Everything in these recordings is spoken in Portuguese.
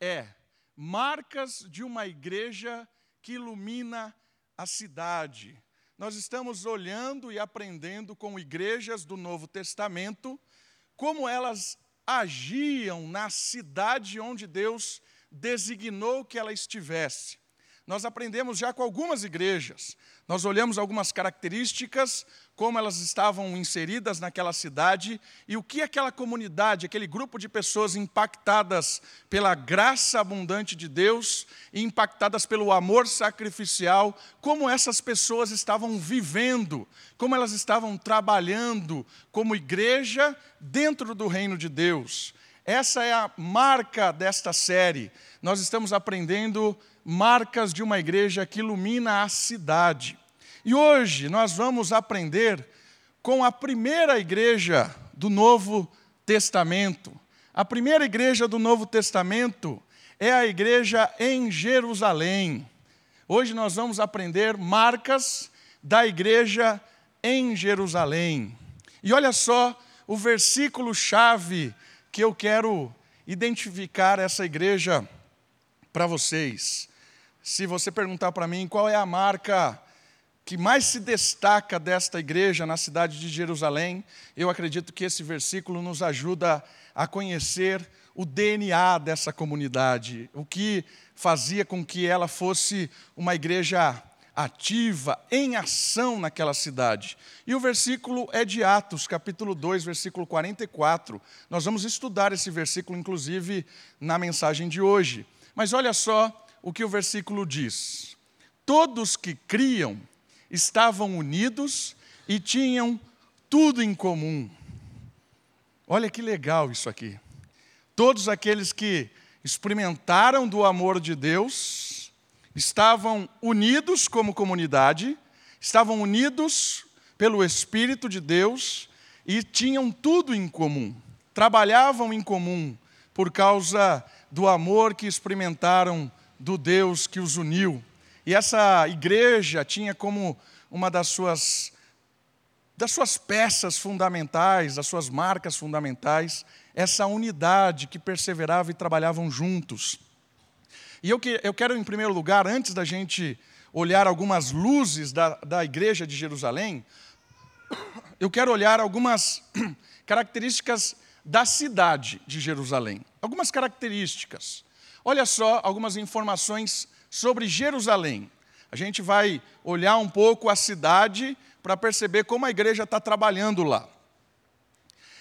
é marcas de uma igreja que ilumina a cidade. Nós estamos olhando e aprendendo com igrejas do Novo Testamento como elas agiam na cidade onde Deus designou que ela estivesse. Nós aprendemos já com algumas igrejas, nós olhamos algumas características, como elas estavam inseridas naquela cidade e o que aquela comunidade, aquele grupo de pessoas impactadas pela graça abundante de Deus e impactadas pelo amor sacrificial, como essas pessoas estavam vivendo, como elas estavam trabalhando como igreja dentro do reino de Deus. Essa é a marca desta série. Nós estamos aprendendo marcas de uma igreja que ilumina a cidade. E hoje nós vamos aprender com a primeira igreja do Novo Testamento. A primeira igreja do Novo Testamento é a igreja em Jerusalém. Hoje nós vamos aprender marcas da igreja em Jerusalém. E olha só o versículo chave que eu quero identificar essa igreja para vocês. Se você perguntar para mim qual é a marca que mais se destaca desta igreja na cidade de Jerusalém, eu acredito que esse versículo nos ajuda a conhecer o DNA dessa comunidade, o que fazia com que ela fosse uma igreja ativa, em ação naquela cidade. E o versículo é de Atos, capítulo 2, versículo 44. Nós vamos estudar esse versículo, inclusive, na mensagem de hoje. Mas olha só o que o versículo diz: Todos que criam estavam unidos e tinham tudo em comum. Olha que legal isso aqui. Todos aqueles que experimentaram do amor de Deus, estavam unidos como comunidade, estavam unidos pelo Espírito de Deus e tinham tudo em comum, trabalhavam em comum por causa do amor que experimentaram do Deus que os uniu. E essa igreja tinha como uma das suas das suas peças fundamentais, das suas marcas fundamentais, essa unidade que perseverava e trabalhavam juntos. E eu, que, eu quero, em primeiro lugar, antes da gente olhar algumas luzes da, da igreja de Jerusalém, eu quero olhar algumas características da cidade de Jerusalém. Algumas características. Olha só algumas informações sobre Jerusalém. A gente vai olhar um pouco a cidade para perceber como a igreja está trabalhando lá.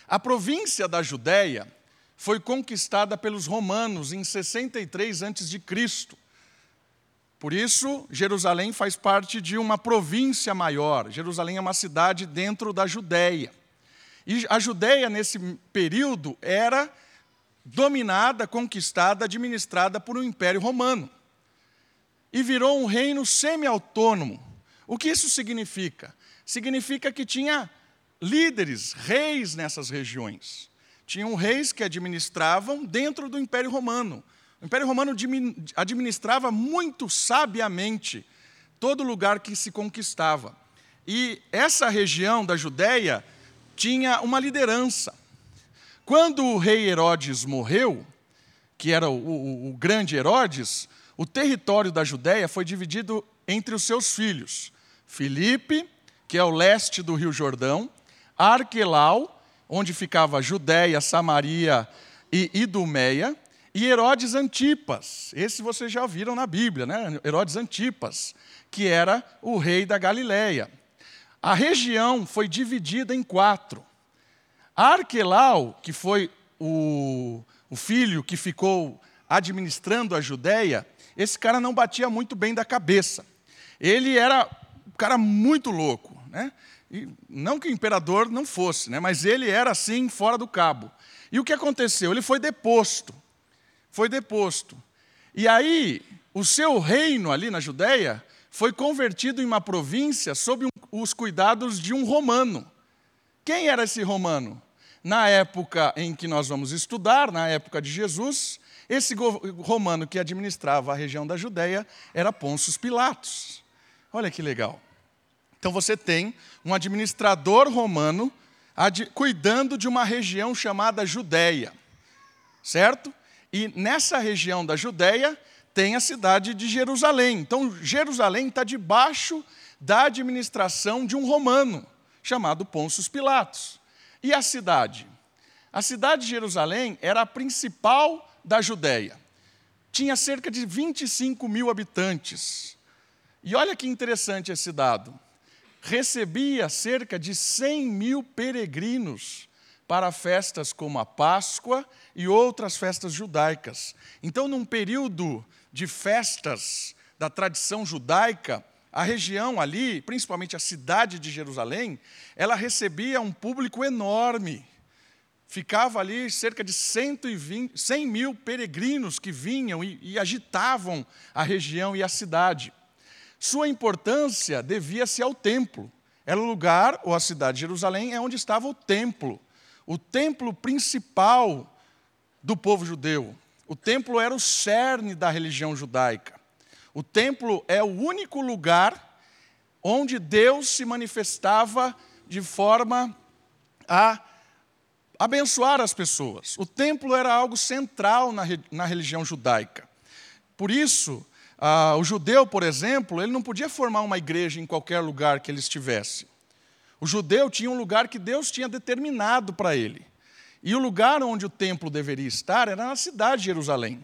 A província da Judéia foi conquistada pelos romanos em 63 a.C. Por isso, Jerusalém faz parte de uma província maior. Jerusalém é uma cidade dentro da Judéia. E a Judéia, nesse período, era dominada, conquistada, administrada por um império romano. E virou um reino semi-autônomo. O que isso significa? Significa que tinha líderes, reis nessas regiões. Tinham reis que administravam dentro do Império Romano. O Império Romano administrava muito sabiamente todo lugar que se conquistava. E essa região da Judéia tinha uma liderança. Quando o rei Herodes morreu, que era o, o, o grande Herodes, o território da Judéia foi dividido entre os seus filhos. Filipe, que é o leste do Rio Jordão, Arquelau, onde ficava Judéia, Samaria e Idumeia, e Herodes Antipas. Esse vocês já viram na Bíblia, né? Herodes Antipas, que era o rei da Galiléia. A região foi dividida em quatro. Arquelau, que foi o, o filho que ficou administrando a Judéia, esse cara não batia muito bem da cabeça. Ele era um cara muito louco, né? E não que o imperador não fosse, né, mas ele era assim, fora do cabo. E o que aconteceu? Ele foi deposto. Foi deposto. E aí, o seu reino ali na Judéia foi convertido em uma província sob os cuidados de um romano. Quem era esse romano? Na época em que nós vamos estudar, na época de Jesus, esse romano que administrava a região da Judéia era Pôncio Pilatos. Olha que legal. Então você tem um administrador romano cuidando de uma região chamada Judéia, certo? E nessa região da Judéia tem a cidade de Jerusalém. Então, Jerusalém está debaixo da administração de um romano, chamado Pôncio Pilatos. E a cidade? A cidade de Jerusalém era a principal da Judéia. Tinha cerca de 25 mil habitantes. E olha que interessante esse dado. Recebia cerca de 100 mil peregrinos para festas como a Páscoa e outras festas judaicas. Então, num período de festas da tradição judaica, a região ali, principalmente a cidade de Jerusalém, ela recebia um público enorme. Ficava ali cerca de 120, 100 mil peregrinos que vinham e, e agitavam a região e a cidade. Sua importância devia-se ao templo. Era o lugar, ou a cidade de Jerusalém, é onde estava o templo. O templo principal do povo judeu. O templo era o cerne da religião judaica. O templo é o único lugar onde Deus se manifestava de forma a abençoar as pessoas. O templo era algo central na, na religião judaica. Por isso, ah, o judeu, por exemplo, ele não podia formar uma igreja em qualquer lugar que ele estivesse. O judeu tinha um lugar que Deus tinha determinado para ele. E o lugar onde o templo deveria estar era na cidade de Jerusalém.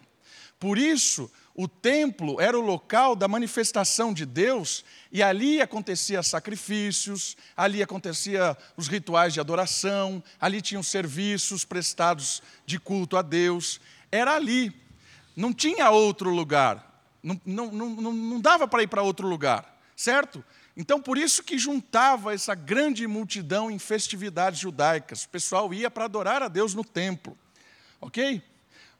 Por isso, o templo era o local da manifestação de Deus e ali acontecia sacrifícios, ali acontecia os rituais de adoração, ali tinham serviços prestados de culto a Deus. Era ali. Não tinha outro lugar. Não, não, não, não dava para ir para outro lugar, certo? Então, por isso que juntava essa grande multidão em festividades judaicas. O pessoal ia para adorar a Deus no templo. Ok?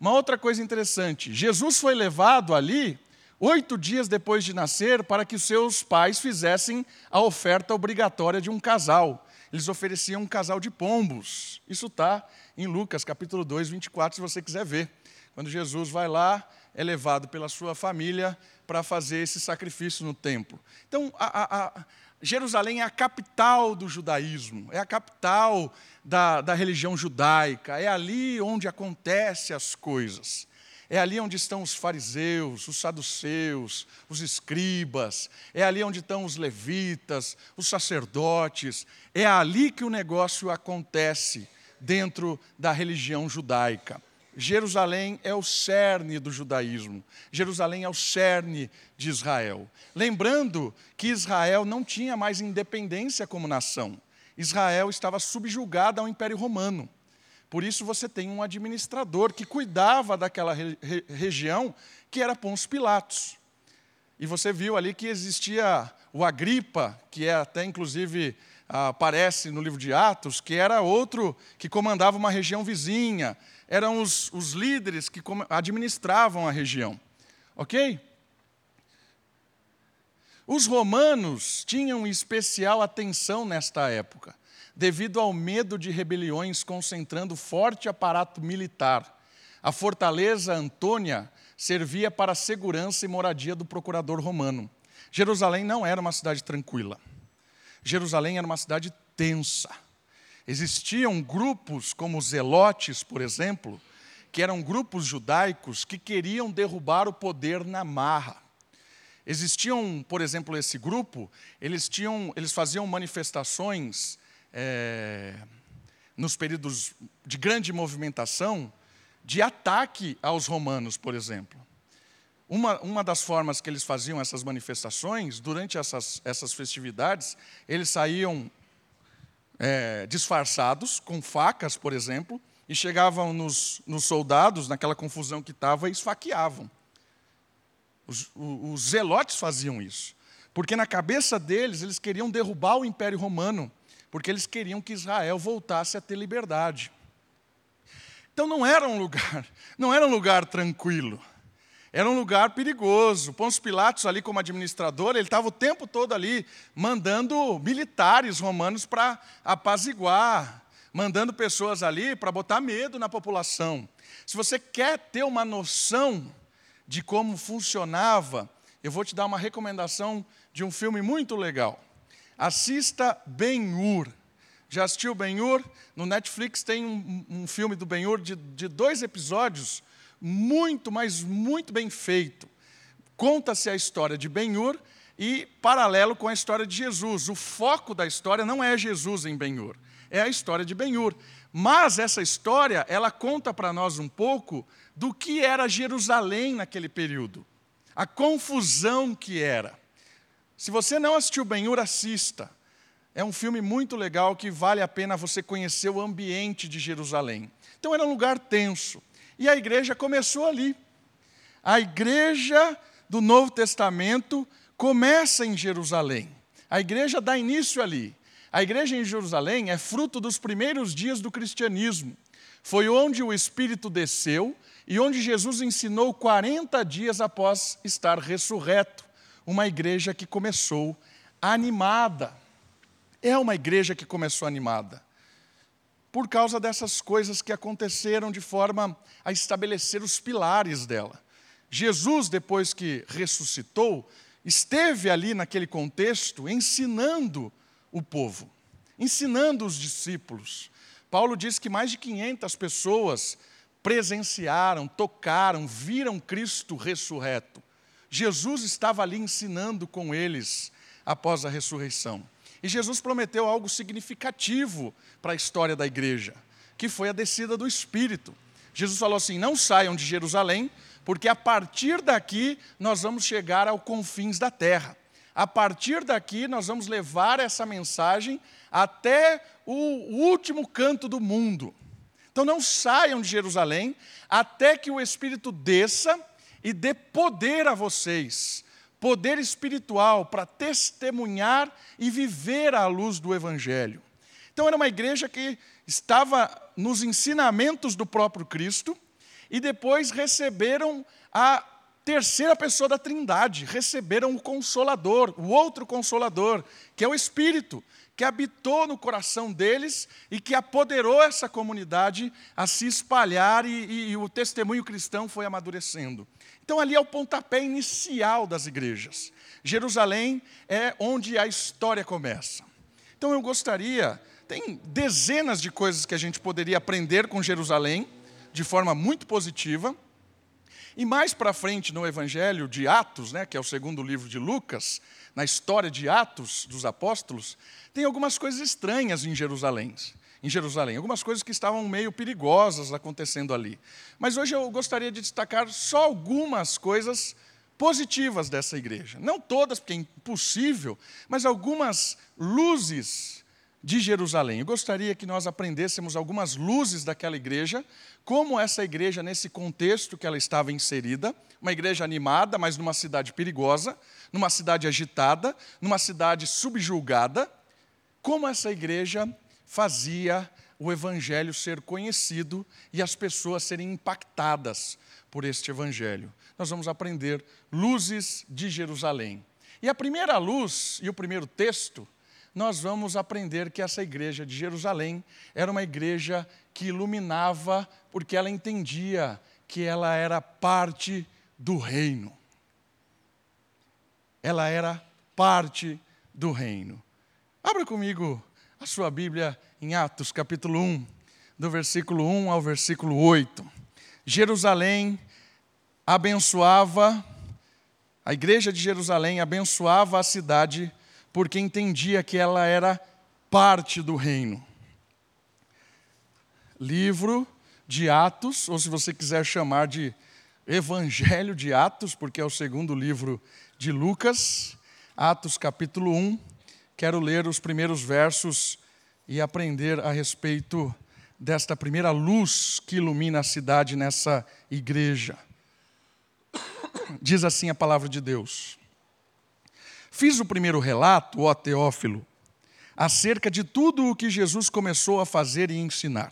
Uma outra coisa interessante: Jesus foi levado ali oito dias depois de nascer para que os seus pais fizessem a oferta obrigatória de um casal. Eles ofereciam um casal de pombos. Isso está em Lucas, capítulo 2, 24, se você quiser ver. Quando Jesus vai lá, é levado pela sua família para fazer esse sacrifício no templo. Então, a, a, a Jerusalém é a capital do judaísmo, é a capital da, da religião judaica, é ali onde acontecem as coisas. É ali onde estão os fariseus, os saduceus, os escribas, é ali onde estão os levitas, os sacerdotes, é ali que o negócio acontece dentro da religião judaica. Jerusalém é o cerne do judaísmo. Jerusalém é o cerne de Israel. Lembrando que Israel não tinha mais independência como nação. Israel estava subjugada ao Império Romano. Por isso você tem um administrador que cuidava daquela re região, que era Pôncio Pilatos. E você viu ali que existia o Agripa, que é até inclusive aparece no livro de Atos, que era outro que comandava uma região vizinha eram os, os líderes que administravam a região. Ok? Os romanos tinham especial atenção nesta época, devido ao medo de rebeliões concentrando forte aparato militar. A fortaleza Antônia servia para segurança e moradia do procurador romano. Jerusalém não era uma cidade tranquila. Jerusalém era uma cidade tensa. Existiam grupos como os Zelotes, por exemplo, que eram grupos judaicos que queriam derrubar o poder na marra. Existiam, por exemplo, esse grupo, eles, tinham, eles faziam manifestações é, nos períodos de grande movimentação de ataque aos romanos, por exemplo. Uma, uma das formas que eles faziam essas manifestações, durante essas, essas festividades, eles saíam é, disfarçados, com facas, por exemplo, e chegavam nos, nos soldados, naquela confusão que estava, e esfaqueavam. Os, os, os zelotes faziam isso, porque na cabeça deles, eles queriam derrubar o Império Romano, porque eles queriam que Israel voltasse a ter liberdade. Então não era um lugar, não era um lugar tranquilo. Era um lugar perigoso. Pôncio Pilatos, ali como administrador, ele estava o tempo todo ali mandando militares romanos para apaziguar, mandando pessoas ali para botar medo na população. Se você quer ter uma noção de como funcionava, eu vou te dar uma recomendação de um filme muito legal. Assista Ben-Hur. Já assistiu Ben-Hur? No Netflix tem um, um filme do Ben-Hur de, de dois episódios muito, mas muito bem feito. Conta-se a história de Ben-Hur e paralelo com a história de Jesus. O foco da história não é Jesus em Ben-Hur, é a história de Ben-Hur. Mas essa história, ela conta para nós um pouco do que era Jerusalém naquele período. A confusão que era. Se você não assistiu Ben-Hur, assista. É um filme muito legal que vale a pena você conhecer o ambiente de Jerusalém. Então era um lugar tenso. E a igreja começou ali. A igreja do Novo Testamento começa em Jerusalém. A igreja dá início ali. A igreja em Jerusalém é fruto dos primeiros dias do cristianismo. Foi onde o Espírito desceu e onde Jesus ensinou 40 dias após estar ressurreto. Uma igreja que começou animada. É uma igreja que começou animada. Por causa dessas coisas que aconteceram de forma a estabelecer os pilares dela. Jesus, depois que ressuscitou, esteve ali naquele contexto ensinando o povo, ensinando os discípulos. Paulo diz que mais de 500 pessoas presenciaram, tocaram, viram Cristo ressurreto. Jesus estava ali ensinando com eles após a ressurreição. E Jesus prometeu algo significativo para a história da igreja, que foi a descida do Espírito. Jesus falou assim: não saiam de Jerusalém, porque a partir daqui nós vamos chegar aos confins da terra. A partir daqui, nós vamos levar essa mensagem até o último canto do mundo. Então, não saiam de Jerusalém até que o Espírito desça e dê poder a vocês poder espiritual para testemunhar e viver à luz do Evangelho. Então, era uma igreja que estava nos ensinamentos do próprio Cristo e depois receberam a terceira pessoa da Trindade, receberam o Consolador, o outro Consolador, que é o Espírito, que habitou no coração deles e que apoderou essa comunidade a se espalhar e, e, e o testemunho cristão foi amadurecendo. Então, ali é o pontapé inicial das igrejas. Jerusalém é onde a história começa. Então, eu gostaria, tem dezenas de coisas que a gente poderia aprender com Jerusalém, de forma muito positiva. E mais para frente no Evangelho de Atos, né, que é o segundo livro de Lucas, na história de Atos dos Apóstolos, tem algumas coisas estranhas em Jerusalém. Em Jerusalém, algumas coisas que estavam meio perigosas acontecendo ali. Mas hoje eu gostaria de destacar só algumas coisas positivas dessa igreja. Não todas, porque é impossível, mas algumas luzes de Jerusalém. Eu gostaria que nós aprendêssemos algumas luzes daquela igreja, como essa igreja, nesse contexto que ela estava inserida, uma igreja animada, mas numa cidade perigosa, numa cidade agitada, numa cidade subjulgada, como essa igreja fazia o evangelho ser conhecido e as pessoas serem impactadas por este evangelho. Nós vamos aprender luzes de Jerusalém. E a primeira luz e o primeiro texto nós vamos aprender que essa igreja de Jerusalém era uma igreja que iluminava, porque ela entendia que ela era parte do reino. Ela era parte do reino. Abra comigo a sua Bíblia em Atos, capítulo 1, do versículo 1 ao versículo 8. Jerusalém abençoava, a igreja de Jerusalém abençoava a cidade porque entendia que ela era parte do reino. Livro de Atos, ou se você quiser chamar de Evangelho de Atos, porque é o segundo livro de Lucas, Atos capítulo 1. Quero ler os primeiros versos e aprender a respeito desta primeira luz que ilumina a cidade nessa igreja. Diz assim a palavra de Deus. Fiz o primeiro relato, ó Teófilo, acerca de tudo o que Jesus começou a fazer e ensinar,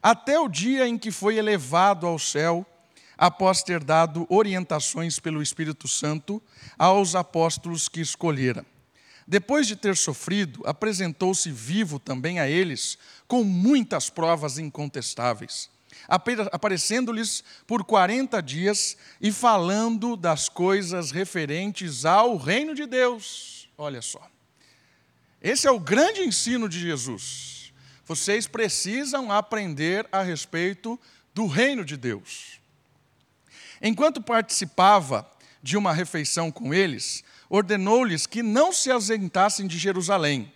até o dia em que foi elevado ao céu, após ter dado orientações pelo Espírito Santo aos apóstolos que escolhera. Depois de ter sofrido, apresentou-se vivo também a eles, com muitas provas incontestáveis aparecendo-lhes por 40 dias e falando das coisas referentes ao reino de Deus. Olha só. Esse é o grande ensino de Jesus. Vocês precisam aprender a respeito do reino de Deus. Enquanto participava de uma refeição com eles, ordenou-lhes que não se ausentassem de Jerusalém,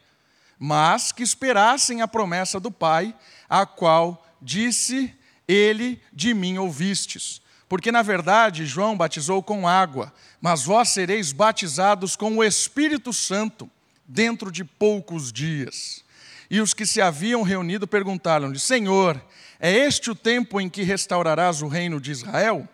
mas que esperassem a promessa do Pai, a qual disse ele: De mim ouvistes. Porque, na verdade, João batizou com água, mas vós sereis batizados com o Espírito Santo dentro de poucos dias. E os que se haviam reunido perguntaram-lhe: Senhor, é este o tempo em que restaurarás o reino de Israel?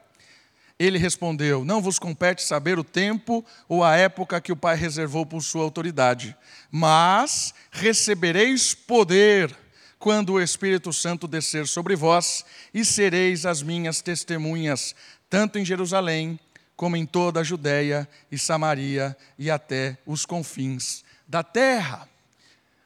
Ele respondeu: Não vos compete saber o tempo ou a época que o Pai reservou por sua autoridade, mas recebereis poder quando o Espírito Santo descer sobre vós, e sereis as minhas testemunhas, tanto em Jerusalém, como em toda a Judéia e Samaria e até os confins da terra.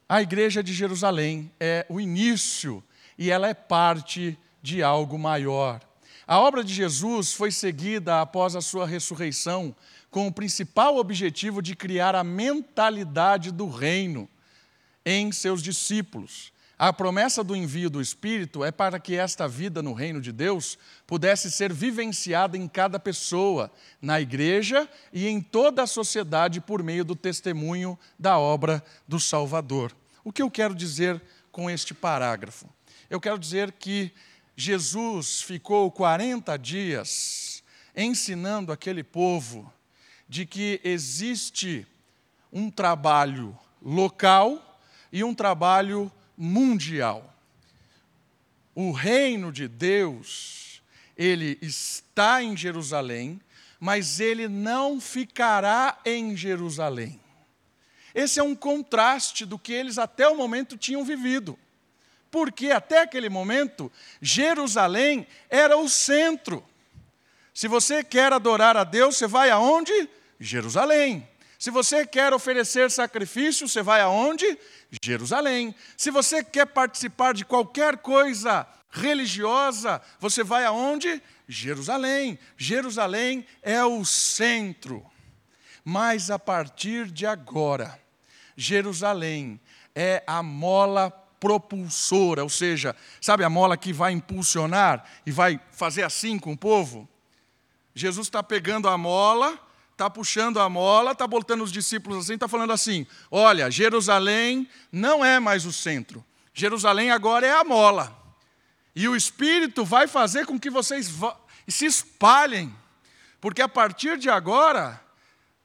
A igreja de Jerusalém é o início e ela é parte de algo maior. A obra de Jesus foi seguida após a sua ressurreição com o principal objetivo de criar a mentalidade do reino em seus discípulos. A promessa do envio do Espírito é para que esta vida no reino de Deus pudesse ser vivenciada em cada pessoa, na igreja e em toda a sociedade por meio do testemunho da obra do Salvador. O que eu quero dizer com este parágrafo? Eu quero dizer que Jesus ficou 40 dias ensinando aquele povo de que existe um trabalho local e um trabalho mundial. O reino de Deus, ele está em Jerusalém, mas ele não ficará em Jerusalém. Esse é um contraste do que eles até o momento tinham vivido porque até aquele momento Jerusalém era o centro. Se você quer adorar a Deus, você vai aonde? Jerusalém. Se você quer oferecer sacrifício, você vai aonde? Jerusalém. Se você quer participar de qualquer coisa religiosa, você vai aonde? Jerusalém. Jerusalém é o centro. Mas a partir de agora, Jerusalém é a mola propulsora, ou seja, sabe a mola que vai impulsionar e vai fazer assim com o povo? Jesus está pegando a mola, está puxando a mola, está botando os discípulos assim, está falando assim: olha, Jerusalém não é mais o centro, Jerusalém agora é a mola. E o Espírito vai fazer com que vocês se espalhem, porque a partir de agora,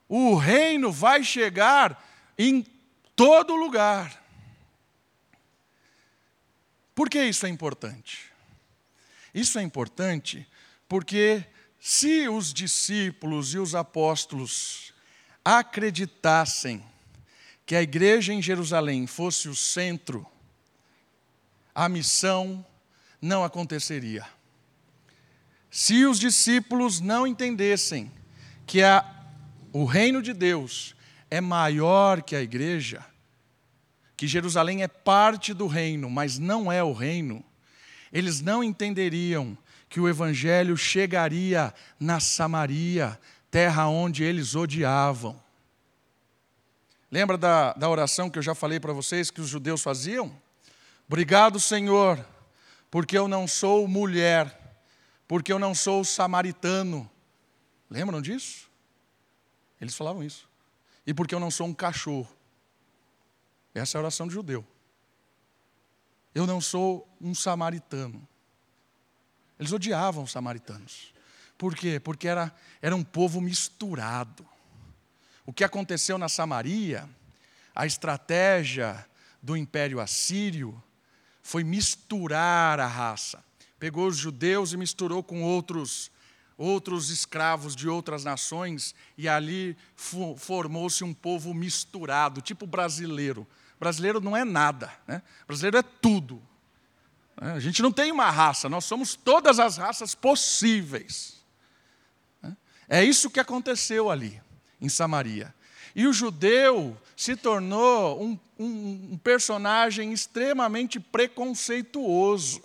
o reino vai chegar em todo lugar. Por que isso é importante? Isso é importante porque se os discípulos e os apóstolos acreditassem que a igreja em Jerusalém fosse o centro, a missão não aconteceria. Se os discípulos não entendessem que a, o reino de Deus é maior que a igreja, que Jerusalém é parte do reino, mas não é o reino, eles não entenderiam que o evangelho chegaria na Samaria, terra onde eles odiavam. Lembra da, da oração que eu já falei para vocês que os judeus faziam? Obrigado, Senhor, porque eu não sou mulher, porque eu não sou samaritano. Lembram disso? Eles falavam isso. E porque eu não sou um cachorro. Essa é a oração do judeu. Eu não sou um samaritano. Eles odiavam os samaritanos. Por quê? Porque era, era um povo misturado. O que aconteceu na Samaria, a estratégia do Império Assírio, foi misturar a raça. Pegou os judeus e misturou com outros outros escravos de outras nações e ali formou-se um povo misturado, tipo brasileiro. Brasileiro não é nada, né? brasileiro é tudo. A gente não tem uma raça, nós somos todas as raças possíveis. É isso que aconteceu ali, em Samaria. E o judeu se tornou um, um, um personagem extremamente preconceituoso,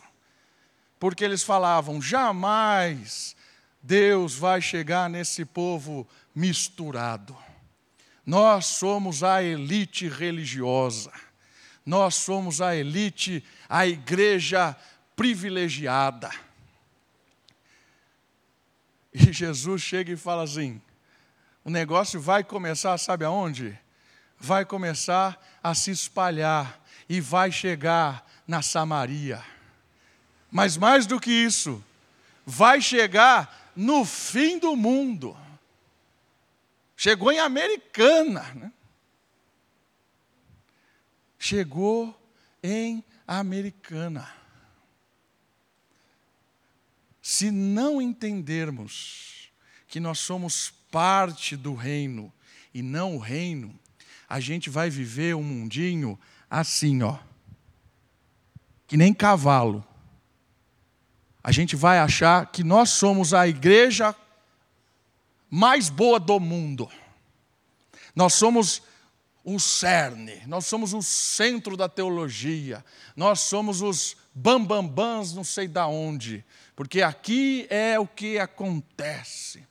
porque eles falavam: jamais Deus vai chegar nesse povo misturado. Nós somos a elite religiosa. Nós somos a elite, a igreja privilegiada. E Jesus chega e fala assim: o negócio vai começar, sabe aonde? Vai começar a se espalhar e vai chegar na Samaria. Mas mais do que isso, vai chegar no fim do mundo. Chegou em Americana. Né? Chegou em Americana. Se não entendermos que nós somos parte do reino e não o reino, a gente vai viver um mundinho assim, ó. Que nem cavalo. A gente vai achar que nós somos a igreja mais boa do mundo. Nós somos o cerne, nós somos o centro da teologia, nós somos os bambambãs não sei da onde, porque aqui é o que acontece.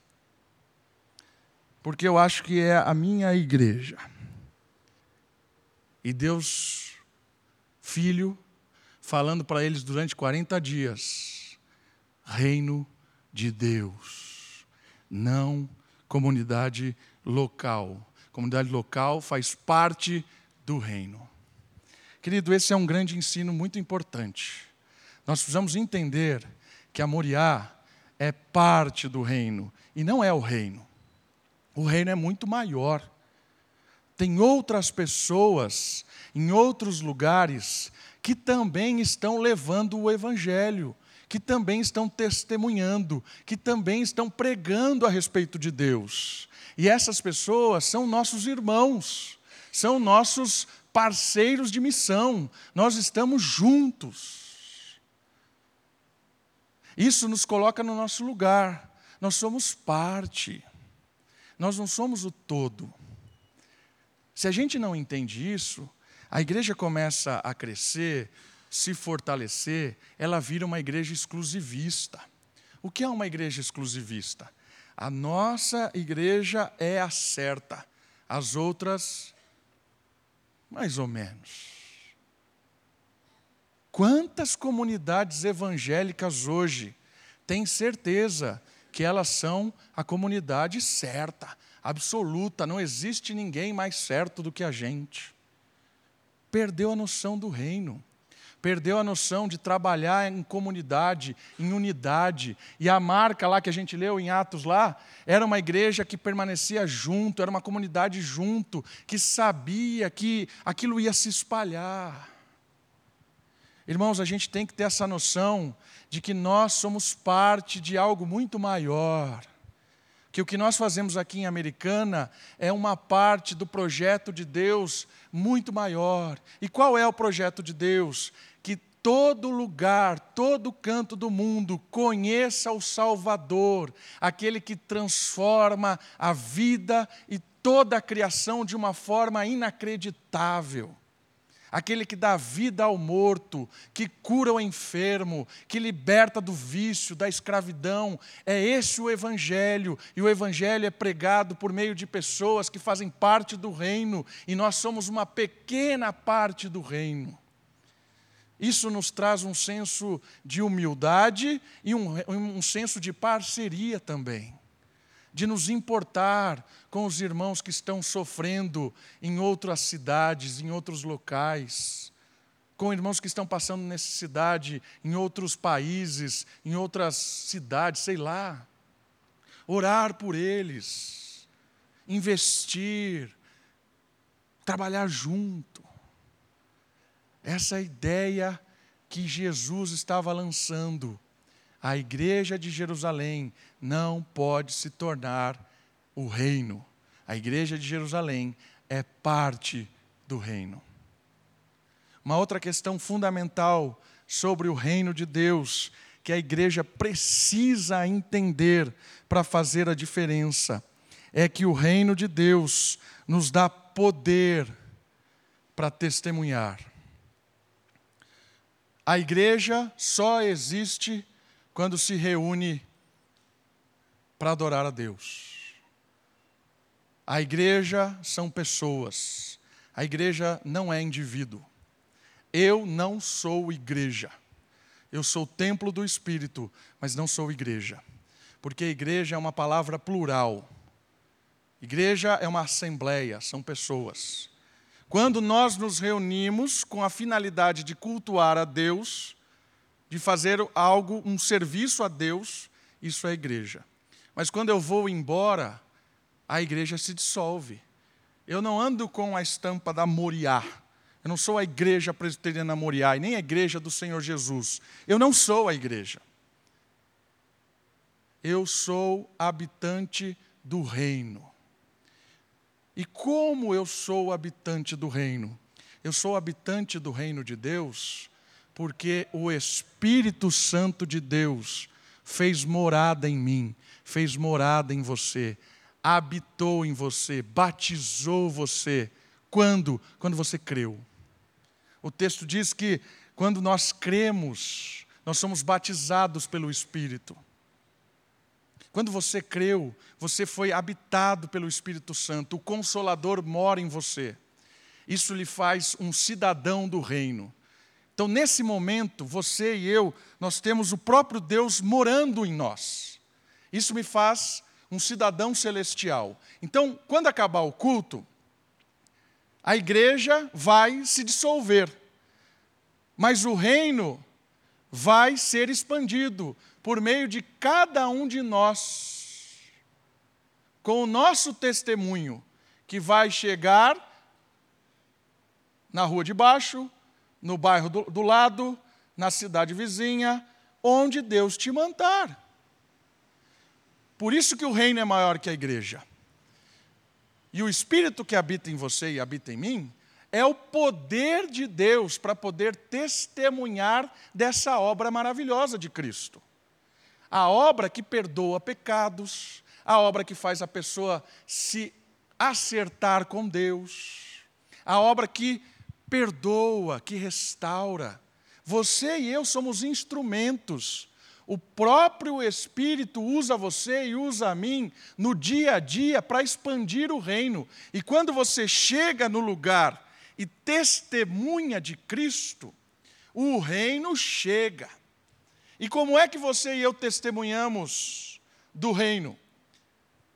Porque eu acho que é a minha igreja. E Deus, Filho, falando para eles durante 40 dias: Reino de Deus, não comunidade local. Comunidade local faz parte do reino. Querido, esse é um grande ensino muito importante. Nós precisamos entender que a Moriá é parte do reino e não é o reino. O reino é muito maior. Tem outras pessoas em outros lugares que também estão levando o evangelho, que também estão testemunhando, que também estão pregando a respeito de Deus. E essas pessoas são nossos irmãos, são nossos parceiros de missão. Nós estamos juntos. Isso nos coloca no nosso lugar. Nós somos parte. Nós não somos o todo. Se a gente não entende isso, a igreja começa a crescer, se fortalecer, ela vira uma igreja exclusivista. O que é uma igreja exclusivista? A nossa igreja é a certa, as outras, mais ou menos. Quantas comunidades evangélicas hoje têm certeza que elas são a comunidade certa, absoluta, não existe ninguém mais certo do que a gente. Perdeu a noção do reino, perdeu a noção de trabalhar em comunidade, em unidade. E a marca lá que a gente leu em Atos lá, era uma igreja que permanecia junto, era uma comunidade junto, que sabia que aquilo ia se espalhar. Irmãos, a gente tem que ter essa noção de que nós somos parte de algo muito maior que o que nós fazemos aqui em Americana é uma parte do projeto de Deus muito maior. E qual é o projeto de Deus? Todo lugar, todo canto do mundo conheça o Salvador, aquele que transforma a vida e toda a criação de uma forma inacreditável aquele que dá vida ao morto, que cura o enfermo, que liberta do vício, da escravidão. É esse o Evangelho, e o Evangelho é pregado por meio de pessoas que fazem parte do reino, e nós somos uma pequena parte do reino. Isso nos traz um senso de humildade e um, um senso de parceria também de nos importar com os irmãos que estão sofrendo em outras cidades, em outros locais, com irmãos que estão passando necessidade em outros países, em outras cidades, sei lá. Orar por eles, investir, trabalhar junto. Essa ideia que Jesus estava lançando a igreja de Jerusalém não pode se tornar o reino. A igreja de Jerusalém é parte do reino. Uma outra questão fundamental sobre o reino de Deus que a igreja precisa entender para fazer a diferença é que o reino de Deus nos dá poder para testemunhar. A igreja só existe quando se reúne para adorar a Deus. A igreja são pessoas, a igreja não é indivíduo. Eu não sou igreja. Eu sou templo do Espírito, mas não sou igreja. Porque igreja é uma palavra plural. Igreja é uma assembleia, são pessoas. Quando nós nos reunimos com a finalidade de cultuar a Deus, de fazer algo, um serviço a Deus, isso é igreja. Mas quando eu vou embora, a igreja se dissolve. Eu não ando com a estampa da Moriá. Eu não sou a igreja presbiteriana Moriá e nem a igreja do Senhor Jesus. Eu não sou a igreja. Eu sou habitante do reino. E como eu sou habitante do reino? Eu sou habitante do reino de Deus porque o Espírito Santo de Deus fez morada em mim, fez morada em você, habitou em você, batizou você. Quando? Quando você creu. O texto diz que quando nós cremos, nós somos batizados pelo Espírito. Quando você creu, você foi habitado pelo Espírito Santo, o Consolador mora em você. Isso lhe faz um cidadão do reino. Então, nesse momento, você e eu, nós temos o próprio Deus morando em nós. Isso me faz um cidadão celestial. Então, quando acabar o culto, a igreja vai se dissolver, mas o reino vai ser expandido por meio de cada um de nós, com o nosso testemunho, que vai chegar na rua de baixo, no bairro do, do lado, na cidade vizinha, onde Deus te mandar. Por isso que o reino é maior que a igreja. E o Espírito que habita em você e habita em mim é o poder de Deus para poder testemunhar dessa obra maravilhosa de Cristo. A obra que perdoa pecados, a obra que faz a pessoa se acertar com Deus, a obra que perdoa, que restaura. Você e eu somos instrumentos. O próprio Espírito usa você e usa a mim no dia a dia para expandir o reino. E quando você chega no lugar e testemunha de Cristo, o reino chega. E como é que você e eu testemunhamos do reino?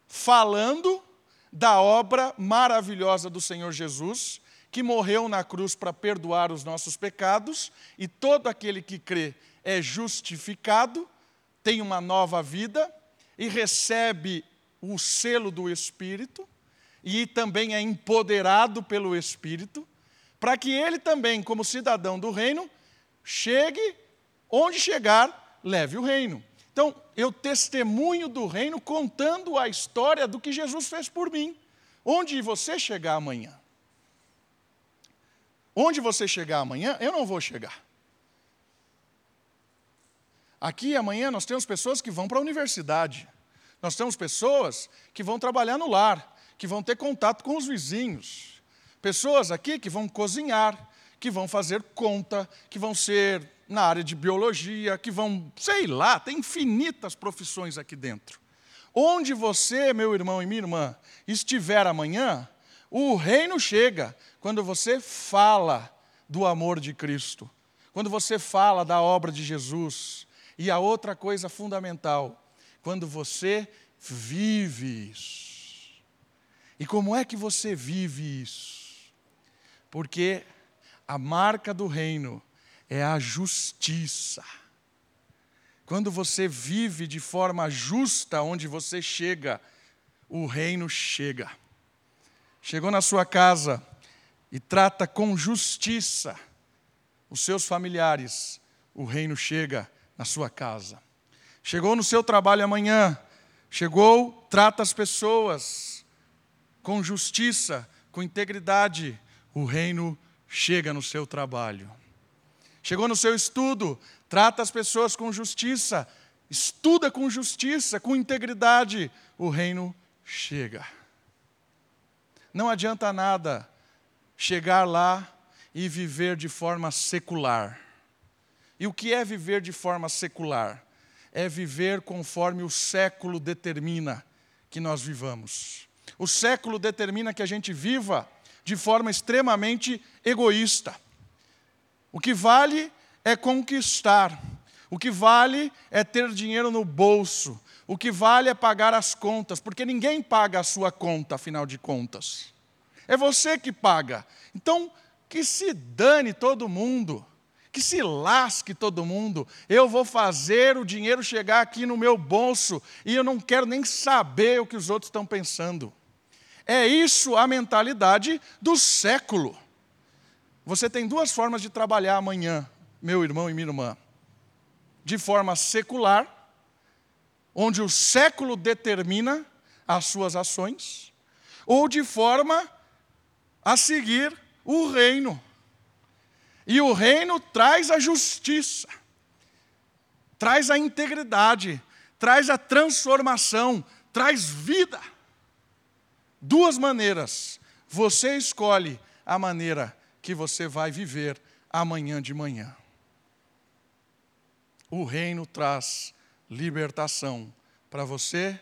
Falando da obra maravilhosa do Senhor Jesus que morreu na cruz para perdoar os nossos pecados, e todo aquele que crê é justificado, tem uma nova vida e recebe o selo do Espírito, e também é empoderado pelo Espírito, para que ele também, como cidadão do reino, chegue onde chegar, leve o reino. Então, eu testemunho do reino contando a história do que Jesus fez por mim. Onde você chegar amanhã? Onde você chegar amanhã, eu não vou chegar. Aqui amanhã nós temos pessoas que vão para a universidade. Nós temos pessoas que vão trabalhar no lar, que vão ter contato com os vizinhos. Pessoas aqui que vão cozinhar, que vão fazer conta, que vão ser na área de biologia, que vão, sei lá, tem infinitas profissões aqui dentro. Onde você, meu irmão e minha irmã, estiver amanhã, o reino chega, quando você fala do amor de Cristo, quando você fala da obra de Jesus, e a outra coisa fundamental, quando você vive isso. E como é que você vive isso? Porque a marca do reino é a justiça. Quando você vive de forma justa onde você chega, o reino chega. Chegou na sua casa, e trata com justiça os seus familiares, o reino chega na sua casa. Chegou no seu trabalho amanhã, chegou, trata as pessoas com justiça, com integridade, o reino chega no seu trabalho. Chegou no seu estudo, trata as pessoas com justiça, estuda com justiça, com integridade, o reino chega. Não adianta nada chegar lá e viver de forma secular. E o que é viver de forma secular? É viver conforme o século determina que nós vivamos. O século determina que a gente viva de forma extremamente egoísta. O que vale é conquistar. O que vale é ter dinheiro no bolso. O que vale é pagar as contas, porque ninguém paga a sua conta, afinal de contas. É você que paga. Então, que se dane todo mundo, que se lasque todo mundo. Eu vou fazer o dinheiro chegar aqui no meu bolso e eu não quero nem saber o que os outros estão pensando. É isso a mentalidade do século. Você tem duas formas de trabalhar amanhã, meu irmão e minha irmã de forma secular, onde o século determina as suas ações, ou de forma a seguir o reino. E o reino traz a justiça, traz a integridade, traz a transformação, traz vida. Duas maneiras. Você escolhe a maneira que você vai viver amanhã de manhã o reino traz libertação para você,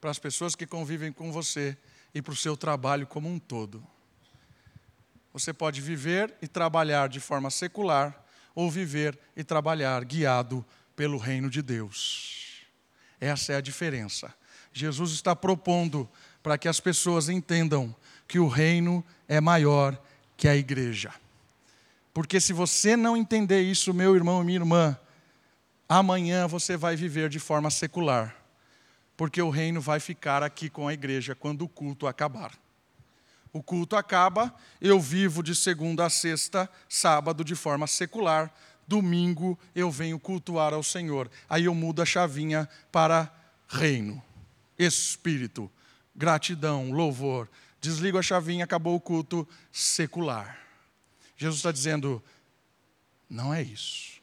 para as pessoas que convivem com você e para o seu trabalho como um todo. Você pode viver e trabalhar de forma secular ou viver e trabalhar guiado pelo reino de Deus. Essa é a diferença. Jesus está propondo para que as pessoas entendam que o reino é maior que a igreja. Porque se você não entender isso, meu irmão e minha irmã, amanhã você vai viver de forma secular, porque o reino vai ficar aqui com a igreja quando o culto acabar. O culto acaba, eu vivo de segunda a sexta, sábado de forma secular, domingo eu venho cultuar ao Senhor. Aí eu mudo a chavinha para reino, espírito, gratidão, louvor. Desligo a chavinha, acabou o culto secular. Jesus está dizendo: não é isso.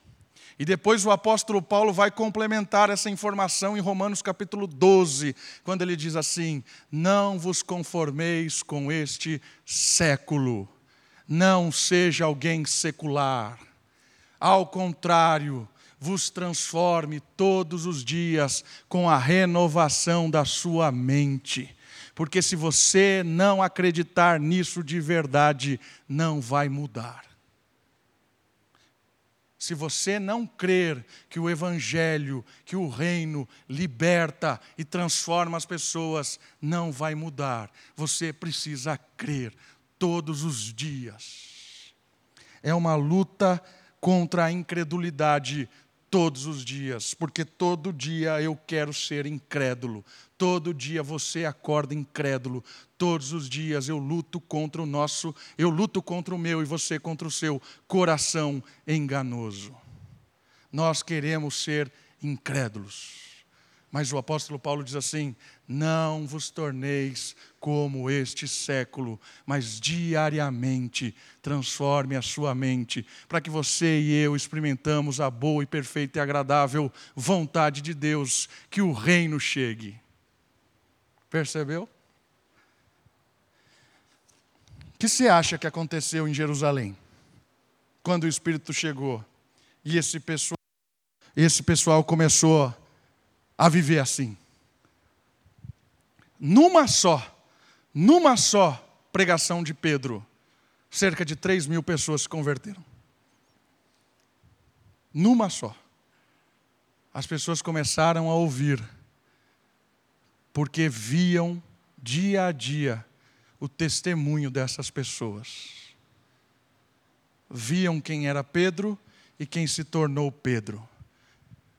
E depois o apóstolo Paulo vai complementar essa informação em Romanos capítulo 12, quando ele diz assim: Não vos conformeis com este século, não seja alguém secular. Ao contrário, vos transforme todos os dias com a renovação da sua mente. Porque se você não acreditar nisso de verdade, não vai mudar se você não crer que o Evangelho, que o reino liberta e transforma as pessoas, não vai mudar. Você precisa crer todos os dias. É uma luta contra a incredulidade todos os dias, porque todo dia eu quero ser incrédulo, todo dia você acorda incrédulo, todos os dias eu luto contra o nosso, eu luto contra o meu e você contra o seu coração enganoso. Nós queremos ser incrédulos. Mas o apóstolo Paulo diz assim: Não vos torneis como este século, mas diariamente transforme a sua mente, para que você e eu experimentamos a boa e perfeita e agradável vontade de Deus, que o reino chegue. Percebeu? O que você acha que aconteceu em Jerusalém? Quando o Espírito chegou e esse pessoal, esse pessoal começou a viver assim. Numa só, numa só pregação de Pedro, cerca de 3 mil pessoas se converteram. Numa só. As pessoas começaram a ouvir, porque viam dia a dia o testemunho dessas pessoas. Viam quem era Pedro e quem se tornou Pedro.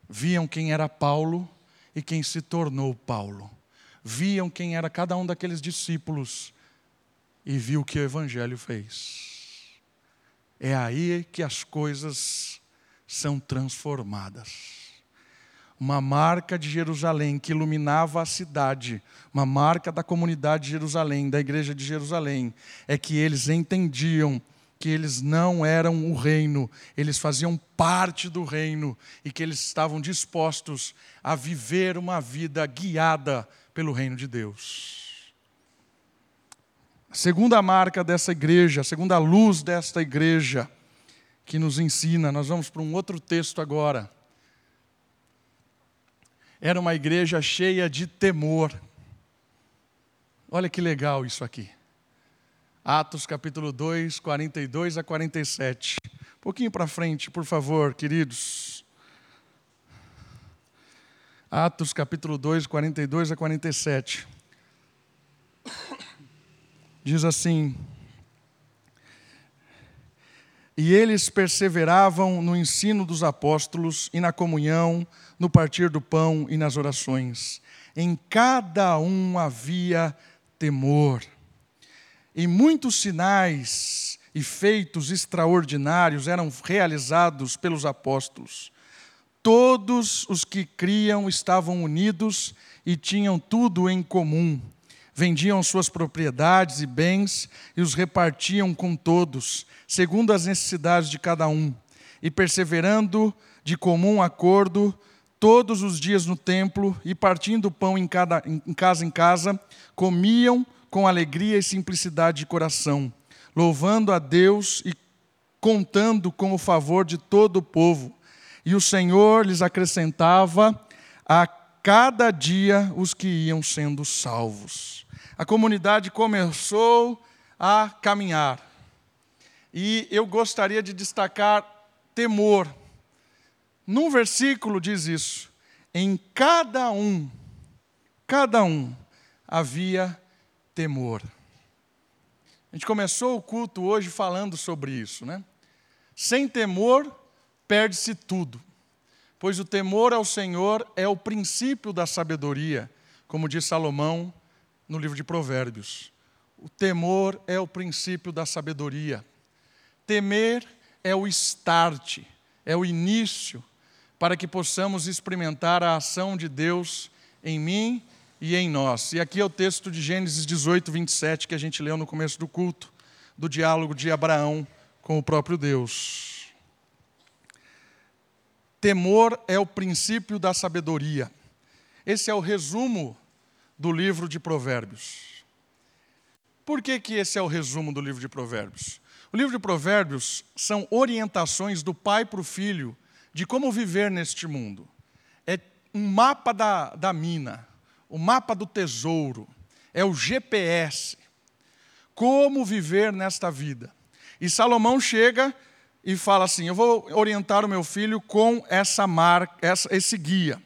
Viam quem era Paulo e quem se tornou Paulo. Viam quem era cada um daqueles discípulos e viu o que o Evangelho fez. É aí que as coisas são transformadas. Uma marca de Jerusalém que iluminava a cidade, uma marca da comunidade de Jerusalém, da igreja de Jerusalém, é que eles entendiam que eles não eram o reino, eles faziam parte do reino e que eles estavam dispostos a viver uma vida guiada pelo reino de Deus. A segunda marca dessa igreja, a segunda luz desta igreja que nos ensina, nós vamos para um outro texto agora. Era uma igreja cheia de temor. Olha que legal isso aqui. Atos capítulo 2, 42 a 47. Um pouquinho para frente, por favor, queridos. Atos capítulo 2, 42 a 47. Diz assim: E eles perseveravam no ensino dos apóstolos e na comunhão, no partir do pão e nas orações. Em cada um havia temor. E muitos sinais e feitos extraordinários eram realizados pelos apóstolos. Todos os que criam estavam unidos e tinham tudo em comum. Vendiam suas propriedades e bens e os repartiam com todos, segundo as necessidades de cada um. E perseverando de comum acordo, todos os dias no templo e partindo o pão em, cada, em casa em casa, comiam com alegria e simplicidade de coração, louvando a Deus e contando com o favor de todo o povo. E o Senhor lhes acrescentava a cada dia os que iam sendo salvos. A comunidade começou a caminhar. E eu gostaria de destacar temor. Num versículo diz isso: em cada um, cada um havia temor. A gente começou o culto hoje falando sobre isso, né? Sem temor, perde-se tudo, pois o temor ao Senhor é o princípio da sabedoria, como diz Salomão no livro de Provérbios. O temor é o princípio da sabedoria. Temer é o start, é o início para que possamos experimentar a ação de Deus em mim e em nós. E aqui é o texto de Gênesis 18, 27, que a gente leu no começo do culto, do diálogo de Abraão com o próprio Deus. Temor é o princípio da sabedoria. Esse é o resumo do livro de Provérbios. Por que, que esse é o resumo do livro de Provérbios? O livro de Provérbios são orientações do pai para o filho de como viver neste mundo. É um mapa da, da mina o mapa do tesouro, é o GPS. Como viver nesta vida. E Salomão chega e fala assim: Eu vou orientar o meu filho com essa marca, essa, esse guia.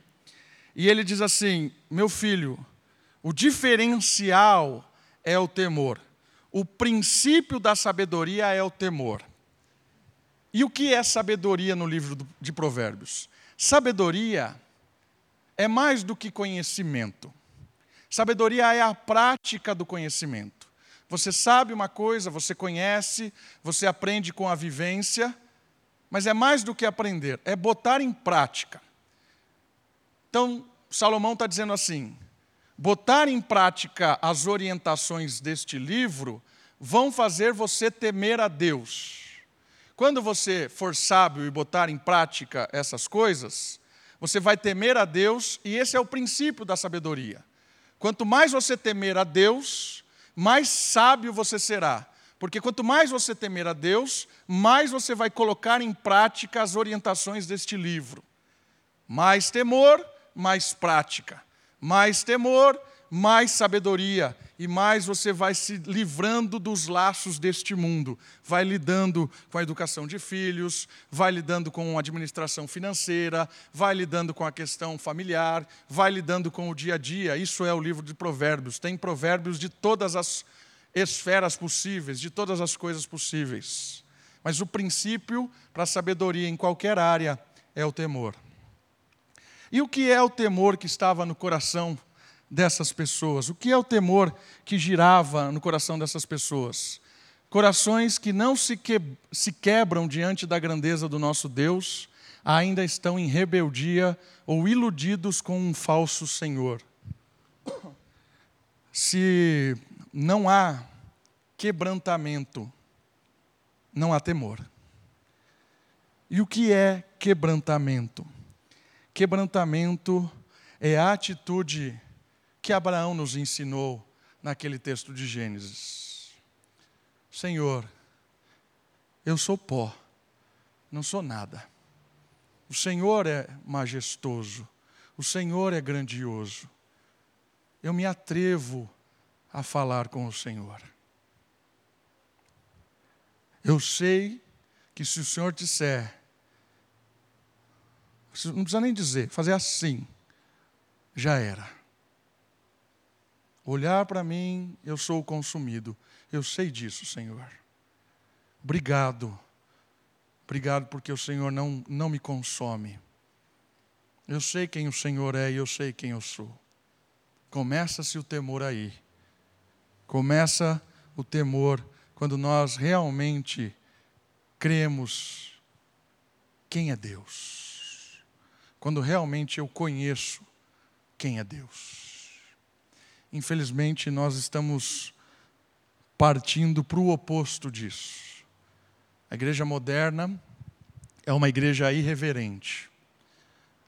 E ele diz assim: Meu filho, o diferencial é o temor. O princípio da sabedoria é o temor. E o que é sabedoria no livro de Provérbios? Sabedoria é mais do que conhecimento. Sabedoria é a prática do conhecimento. Você sabe uma coisa, você conhece, você aprende com a vivência, mas é mais do que aprender, é botar em prática. Então, Salomão está dizendo assim: botar em prática as orientações deste livro vão fazer você temer a Deus. Quando você for sábio e botar em prática essas coisas, você vai temer a Deus, e esse é o princípio da sabedoria. Quanto mais você temer a Deus, mais sábio você será. Porque quanto mais você temer a Deus, mais você vai colocar em prática as orientações deste livro. Mais temor, mais prática. Mais temor, mais sabedoria e mais você vai se livrando dos laços deste mundo. Vai lidando com a educação de filhos, vai lidando com a administração financeira, vai lidando com a questão familiar, vai lidando com o dia a dia. Isso é o livro de Provérbios. Tem provérbios de todas as esferas possíveis, de todas as coisas possíveis. Mas o princípio para a sabedoria em qualquer área é o temor. E o que é o temor que estava no coração dessas pessoas? O que é o temor que girava no coração dessas pessoas? Corações que não se, que, se quebram diante da grandeza do nosso Deus, ainda estão em rebeldia ou iludidos com um falso Senhor. Se não há quebrantamento, não há temor. E o que é quebrantamento? Quebrantamento é a atitude que Abraão nos ensinou naquele texto de Gênesis. Senhor, eu sou pó, não sou nada. O Senhor é majestoso, o Senhor é grandioso. Eu me atrevo a falar com o Senhor. Eu sei que se o Senhor disser, não precisa nem dizer, fazer assim, já era. Olhar para mim, eu sou consumido. Eu sei disso, Senhor. Obrigado. Obrigado porque o Senhor não, não me consome. Eu sei quem o Senhor é e eu sei quem eu sou. Começa-se o temor aí. Começa o temor quando nós realmente cremos quem é Deus. Quando realmente eu conheço quem é Deus. Infelizmente, nós estamos partindo para o oposto disso. A igreja moderna é uma igreja irreverente.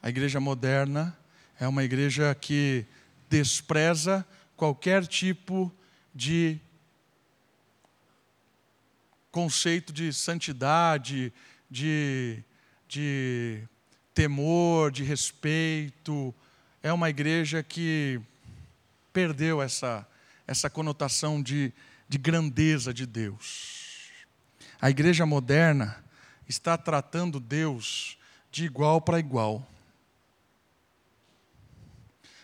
A igreja moderna é uma igreja que despreza qualquer tipo de conceito de santidade, de, de temor, de respeito, é uma igreja que perdeu essa, essa conotação de, de grandeza de Deus. A igreja moderna está tratando Deus de igual para igual.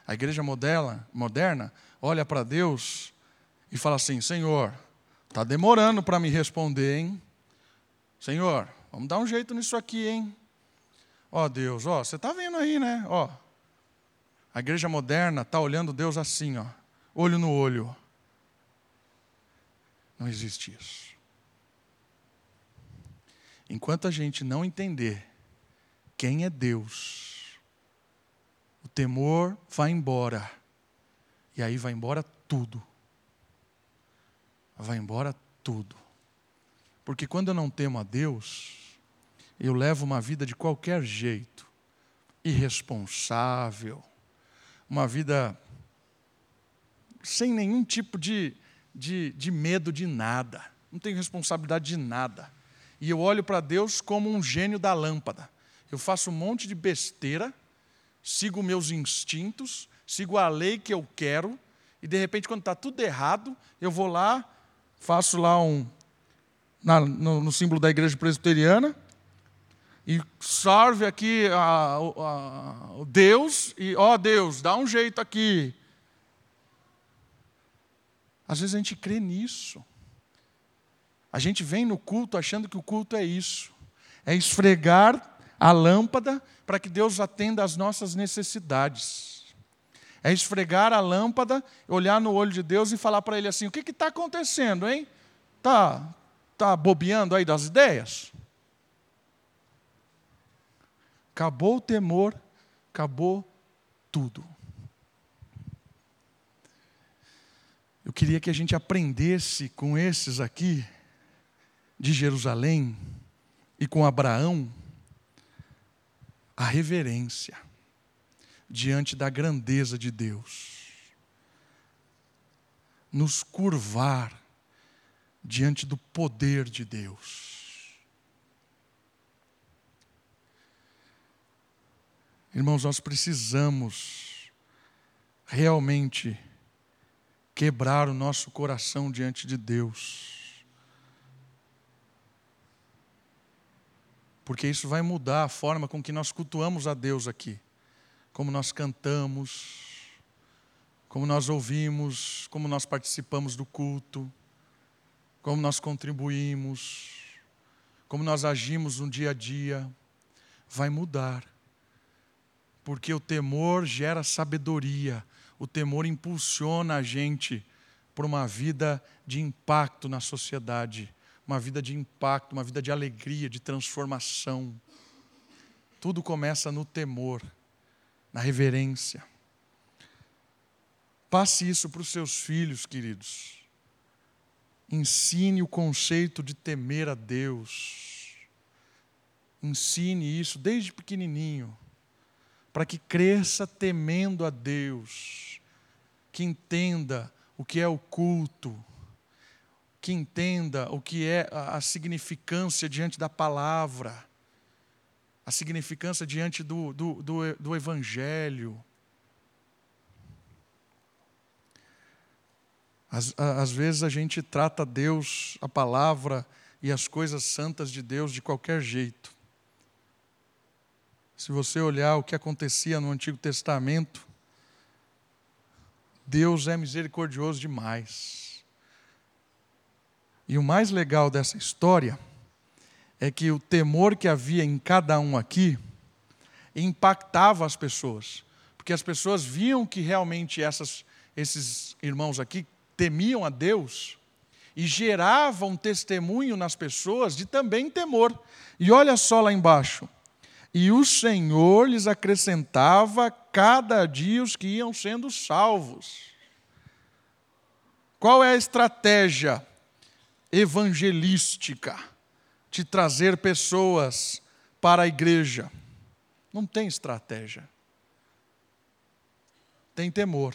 A igreja moderna, moderna olha para Deus e fala assim: Senhor, está demorando para me responder, hein? Senhor, vamos dar um jeito nisso aqui, hein? Ó Deus, ó, você está vendo aí, né? Ó, a igreja moderna está olhando Deus assim, ó, olho no olho. Não existe isso. Enquanto a gente não entender quem é Deus, o temor vai embora. E aí vai embora tudo. Vai embora tudo. Porque quando eu não temo a Deus, eu levo uma vida de qualquer jeito, irresponsável, uma vida sem nenhum tipo de, de, de medo de nada, não tenho responsabilidade de nada. E eu olho para Deus como um gênio da lâmpada. Eu faço um monte de besteira, sigo meus instintos, sigo a lei que eu quero, e de repente, quando está tudo errado, eu vou lá, faço lá um. Na, no, no símbolo da igreja presbiteriana, e serve aqui a, a, a Deus e, ó Deus, dá um jeito aqui. Às vezes a gente crê nisso. A gente vem no culto achando que o culto é isso. É esfregar a lâmpada para que Deus atenda às nossas necessidades. É esfregar a lâmpada, olhar no olho de Deus e falar para Ele assim: o que está acontecendo, hein? Está tá bobeando aí das ideias? Acabou o temor, acabou tudo. Eu queria que a gente aprendesse com esses aqui de Jerusalém e com Abraão a reverência diante da grandeza de Deus. Nos curvar diante do poder de Deus. Irmãos, nós precisamos realmente quebrar o nosso coração diante de Deus. Porque isso vai mudar a forma com que nós cultuamos a Deus aqui. Como nós cantamos, como nós ouvimos, como nós participamos do culto, como nós contribuímos, como nós agimos no dia a dia. Vai mudar porque o temor gera sabedoria, o temor impulsiona a gente para uma vida de impacto na sociedade, uma vida de impacto, uma vida de alegria, de transformação. Tudo começa no temor, na reverência. Passe isso para os seus filhos, queridos. Ensine o conceito de temer a Deus. Ensine isso desde pequenininho para que cresça temendo a Deus, que entenda o que é o culto, que entenda o que é a significância diante da palavra, a significância diante do, do, do, do Evangelho. Às, às vezes a gente trata Deus, a palavra e as coisas santas de Deus de qualquer jeito. Se você olhar o que acontecia no Antigo Testamento, Deus é misericordioso demais. E o mais legal dessa história é que o temor que havia em cada um aqui impactava as pessoas, porque as pessoas viam que realmente essas, esses irmãos aqui temiam a Deus e geravam testemunho nas pessoas de também temor. E olha só lá embaixo. E o Senhor lhes acrescentava cada dia os que iam sendo salvos. Qual é a estratégia evangelística de trazer pessoas para a igreja? Não tem estratégia. Tem temor.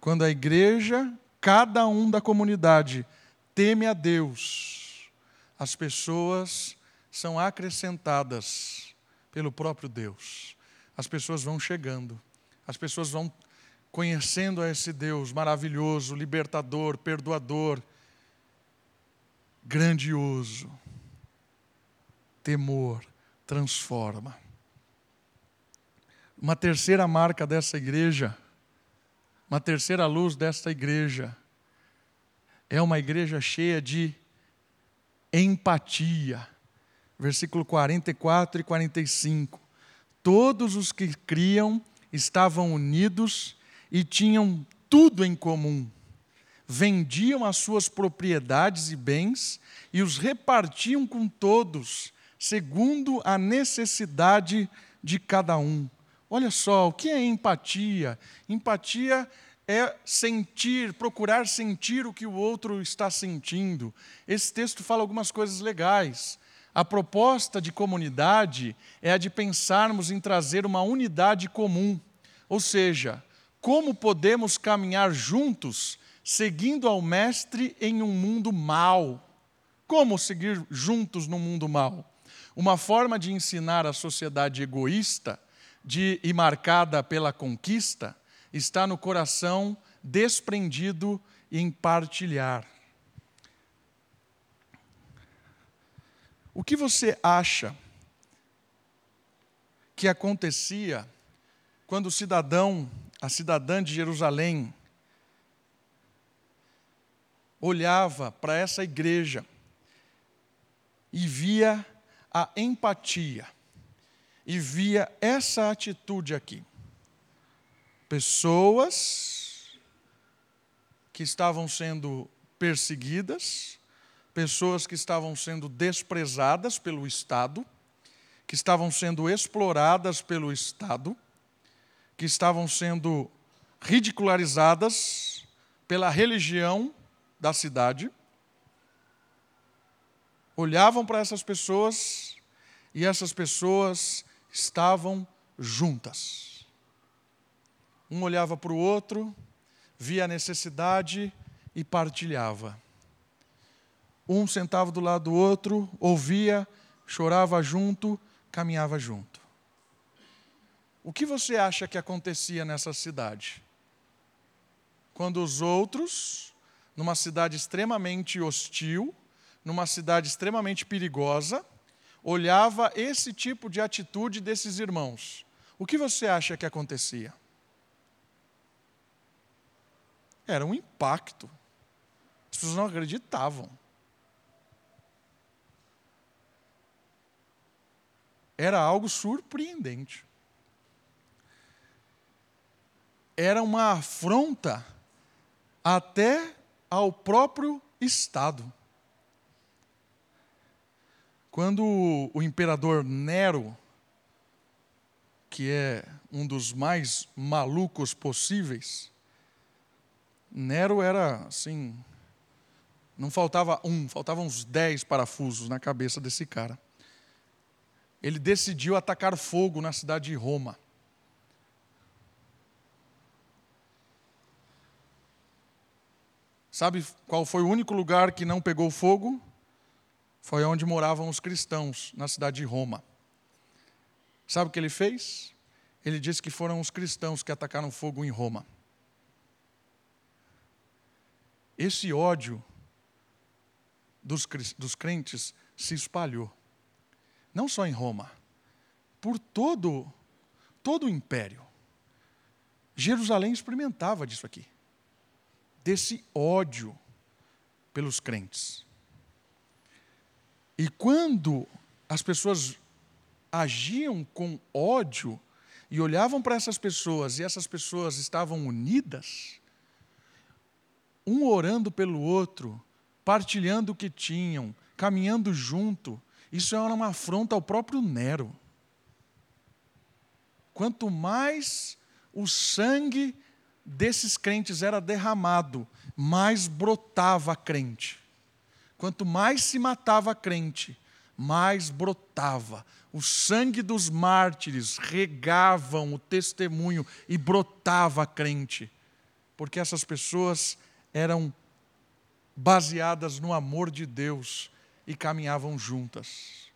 Quando a igreja, cada um da comunidade, teme a Deus, as pessoas são acrescentadas pelo próprio Deus. As pessoas vão chegando, as pessoas vão conhecendo a esse Deus maravilhoso, libertador, perdoador, grandioso. Temor transforma. Uma terceira marca dessa igreja, uma terceira luz desta igreja, é uma igreja cheia de empatia versículo 44 e 45. Todos os que criam estavam unidos e tinham tudo em comum. Vendiam as suas propriedades e bens e os repartiam com todos, segundo a necessidade de cada um. Olha só, o que é empatia? Empatia é sentir, procurar sentir o que o outro está sentindo. Esse texto fala algumas coisas legais. A proposta de comunidade é a de pensarmos em trazer uma unidade comum, ou seja, como podemos caminhar juntos seguindo ao Mestre em um mundo mau. Como seguir juntos no mundo mau? Uma forma de ensinar a sociedade egoísta de, e marcada pela conquista está no coração desprendido em partilhar. O que você acha que acontecia quando o cidadão, a cidadã de Jerusalém, olhava para essa igreja e via a empatia, e via essa atitude aqui. Pessoas que estavam sendo perseguidas, pessoas que estavam sendo desprezadas pelo Estado, que estavam sendo exploradas pelo Estado, que estavam sendo ridicularizadas pela religião da cidade, olhavam para essas pessoas e essas pessoas estavam juntas. Um olhava para o outro, via a necessidade e partilhava. Um sentava do lado do outro, ouvia, chorava junto, caminhava junto. O que você acha que acontecia nessa cidade? Quando os outros, numa cidade extremamente hostil, numa cidade extremamente perigosa, olhava esse tipo de atitude desses irmãos. O que você acha que acontecia? Era um impacto. As pessoas não acreditavam. Era algo surpreendente. Era uma afronta até ao próprio Estado. Quando o imperador Nero, que é um dos mais malucos possíveis, Nero era assim, não faltava um, faltavam uns dez parafusos na cabeça desse cara ele decidiu atacar fogo na cidade de Roma. Sabe qual foi o único lugar que não pegou fogo? Foi onde moravam os cristãos, na cidade de Roma. Sabe o que ele fez? Ele disse que foram os cristãos que atacaram fogo em Roma. Esse ódio dos, dos crentes se espalhou não só em Roma, por todo, todo o império. Jerusalém experimentava disso aqui, desse ódio pelos crentes. E quando as pessoas agiam com ódio e olhavam para essas pessoas e essas pessoas estavam unidas, um orando pelo outro, partilhando o que tinham, caminhando junto, isso era uma afronta ao próprio Nero. Quanto mais o sangue desses crentes era derramado, mais brotava a crente. Quanto mais se matava a crente, mais brotava. O sangue dos mártires regavam o testemunho e brotava a crente. Porque essas pessoas eram baseadas no amor de Deus e caminhavam juntas.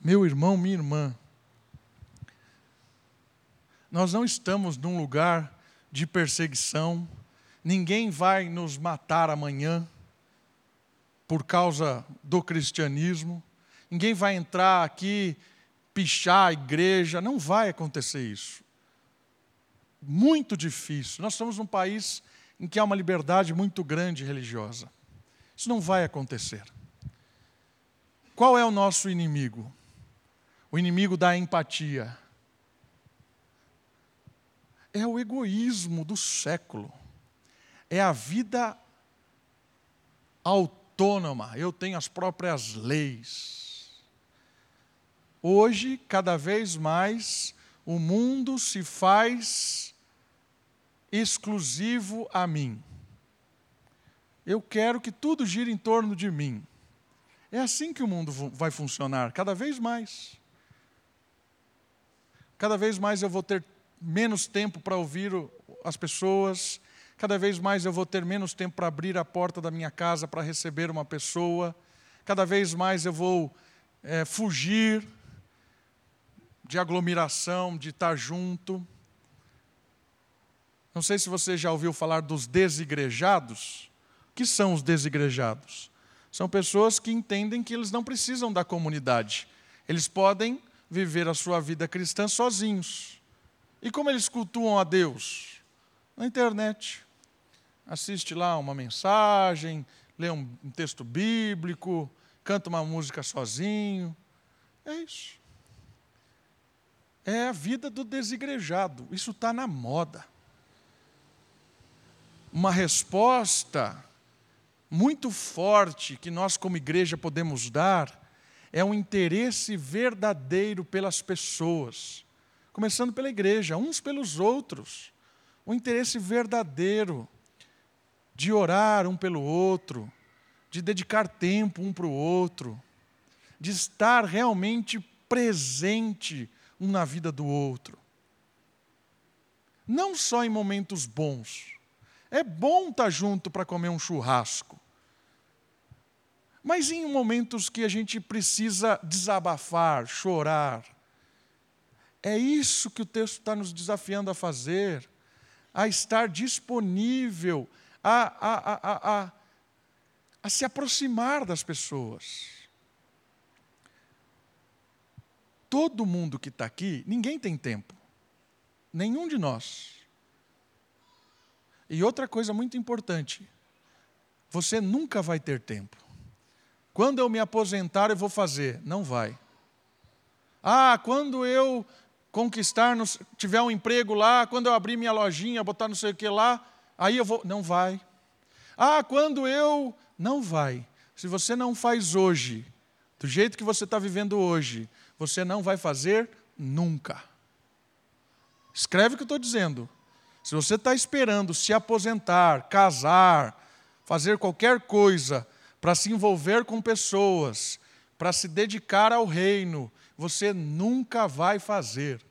Meu irmão, minha irmã, nós não estamos num lugar de perseguição, ninguém vai nos matar amanhã por causa do cristianismo, ninguém vai entrar aqui, pichar a igreja, não vai acontecer isso. Muito difícil. Nós estamos num país em que há uma liberdade muito grande religiosa. Isso não vai acontecer. Qual é o nosso inimigo? O inimigo da empatia. É o egoísmo do século. É a vida autônoma. Eu tenho as próprias leis. Hoje, cada vez mais, o mundo se faz exclusivo a mim. Eu quero que tudo gire em torno de mim. É assim que o mundo vai funcionar, cada vez mais. Cada vez mais eu vou ter menos tempo para ouvir as pessoas, cada vez mais eu vou ter menos tempo para abrir a porta da minha casa para receber uma pessoa, cada vez mais eu vou é, fugir de aglomeração, de estar junto. Não sei se você já ouviu falar dos desigrejados. Que são os desigrejados? São pessoas que entendem que eles não precisam da comunidade. Eles podem viver a sua vida cristã sozinhos. E como eles cultuam a Deus? Na internet. Assiste lá uma mensagem, lê um, texto bíblico, canta uma música sozinho. É isso. É a vida do desigrejado. Isso está na moda uma resposta muito forte que nós, como igreja, podemos dar é um interesse verdadeiro pelas pessoas, começando pela igreja, uns pelos outros. Um interesse verdadeiro de orar um pelo outro, de dedicar tempo um para o outro, de estar realmente presente um na vida do outro. Não só em momentos bons, é bom estar junto para comer um churrasco. Mas em momentos que a gente precisa desabafar, chorar, é isso que o texto está nos desafiando a fazer, a estar disponível, a, a, a, a, a se aproximar das pessoas. Todo mundo que está aqui, ninguém tem tempo, nenhum de nós. E outra coisa muito importante: você nunca vai ter tempo. Quando eu me aposentar, eu vou fazer. Não vai. Ah, quando eu conquistar, tiver um emprego lá, quando eu abrir minha lojinha, botar não sei o que lá, aí eu vou. Não vai. Ah, quando eu. Não vai. Se você não faz hoje, do jeito que você está vivendo hoje, você não vai fazer nunca. Escreve o que eu estou dizendo. Se você está esperando se aposentar, casar, fazer qualquer coisa para se envolver com pessoas, para se dedicar ao reino, você nunca vai fazer.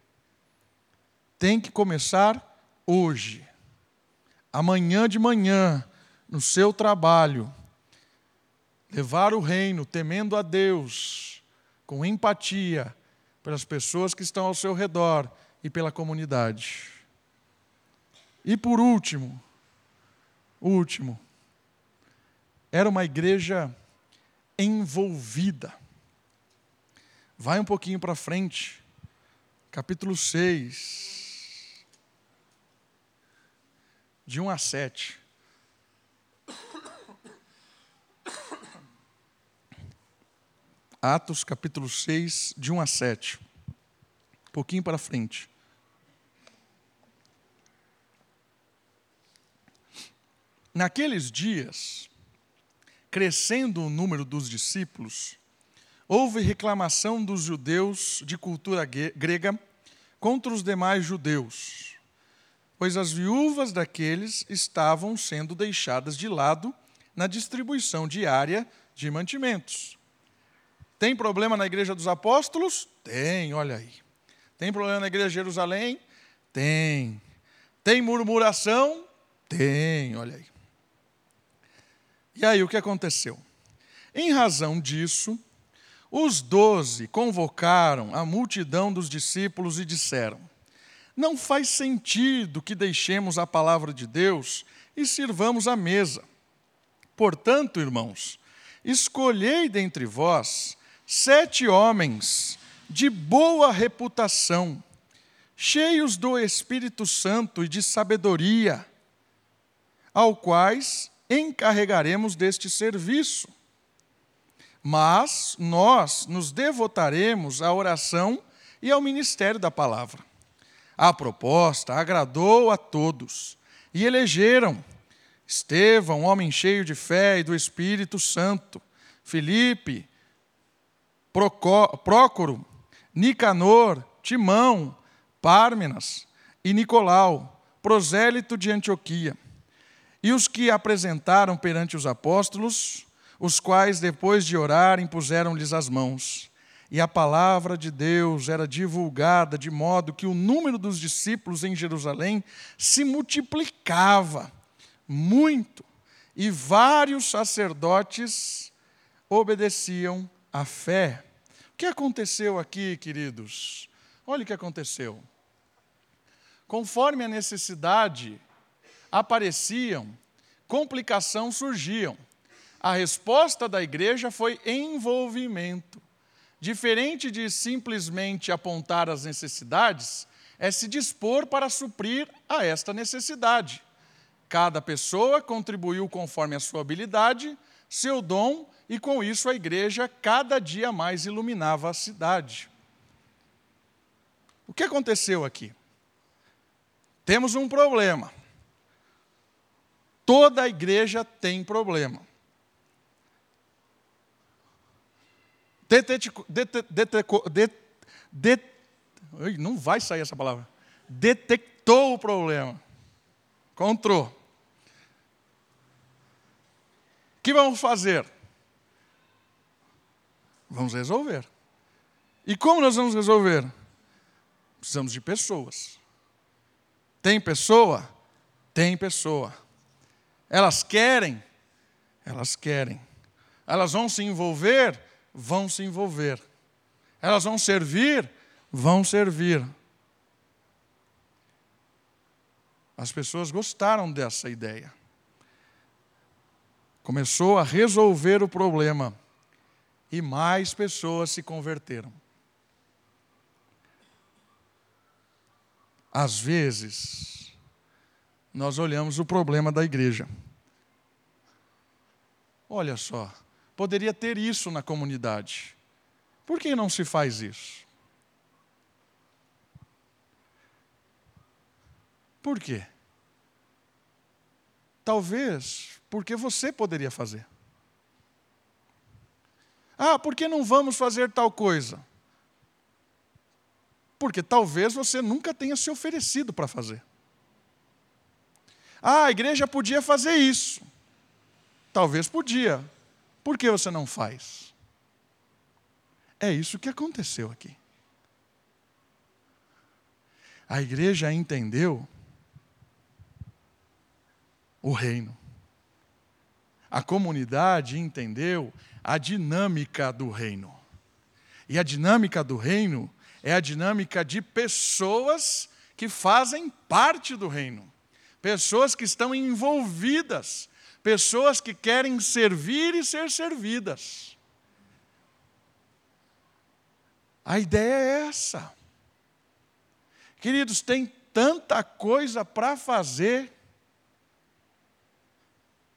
Tem que começar hoje. Amanhã de manhã, no seu trabalho, levar o reino temendo a Deus, com empatia pelas pessoas que estão ao seu redor e pela comunidade. E por último, último, era uma igreja envolvida. Vai um pouquinho para frente, capítulo 6, de 1 a 7. Atos capítulo 6, de 1 a 7. Um pouquinho para frente. Naqueles dias, crescendo o número dos discípulos, houve reclamação dos judeus de cultura grega contra os demais judeus, pois as viúvas daqueles estavam sendo deixadas de lado na distribuição diária de mantimentos. Tem problema na igreja dos apóstolos? Tem, olha aí. Tem problema na igreja de Jerusalém? Tem. Tem murmuração? Tem, olha aí. E aí o que aconteceu? Em razão disso, os doze convocaram a multidão dos discípulos e disseram: Não faz sentido que deixemos a palavra de Deus e sirvamos a mesa. Portanto, irmãos, escolhei dentre vós sete homens de boa reputação, cheios do Espírito Santo e de sabedoria, ao quais encarregaremos deste serviço. Mas nós nos devotaremos à oração e ao ministério da palavra. A proposta agradou a todos e elegeram Estevão, homem cheio de fé e do Espírito Santo, Filipe, Prócoro, Nicanor, Timão, Pármenas e Nicolau, prosélito de Antioquia. E os que apresentaram perante os apóstolos, os quais, depois de orar, impuseram-lhes as mãos. E a palavra de Deus era divulgada de modo que o número dos discípulos em Jerusalém se multiplicava muito, e vários sacerdotes obedeciam à fé. O que aconteceu aqui, queridos? Olha o que aconteceu. Conforme a necessidade apareciam, complicações surgiam. A resposta da igreja foi envolvimento. Diferente de simplesmente apontar as necessidades, é se dispor para suprir a esta necessidade. Cada pessoa contribuiu conforme a sua habilidade, seu dom e com isso a igreja cada dia mais iluminava a cidade. O que aconteceu aqui? Temos um problema. Toda a igreja tem problema. não vai sair essa palavra. Detectou o problema. Encontrou. O que vamos fazer? Vamos resolver. E como nós vamos resolver? Precisamos de pessoas. Tem pessoa? Tem pessoa. Elas querem? Elas querem. Elas vão se envolver? Vão se envolver. Elas vão servir? Vão servir. As pessoas gostaram dessa ideia. Começou a resolver o problema e mais pessoas se converteram. Às vezes, nós olhamos o problema da igreja. Olha só, poderia ter isso na comunidade. Por que não se faz isso? Por quê? Talvez porque você poderia fazer. Ah, por que não vamos fazer tal coisa? Porque talvez você nunca tenha se oferecido para fazer. Ah, a igreja podia fazer isso. Talvez podia. Por que você não faz? É isso que aconteceu aqui. A igreja entendeu o reino. A comunidade entendeu a dinâmica do reino. E a dinâmica do reino é a dinâmica de pessoas que fazem parte do reino, pessoas que estão envolvidas, pessoas que querem servir e ser servidas. A ideia é essa. Queridos, tem tanta coisa para fazer,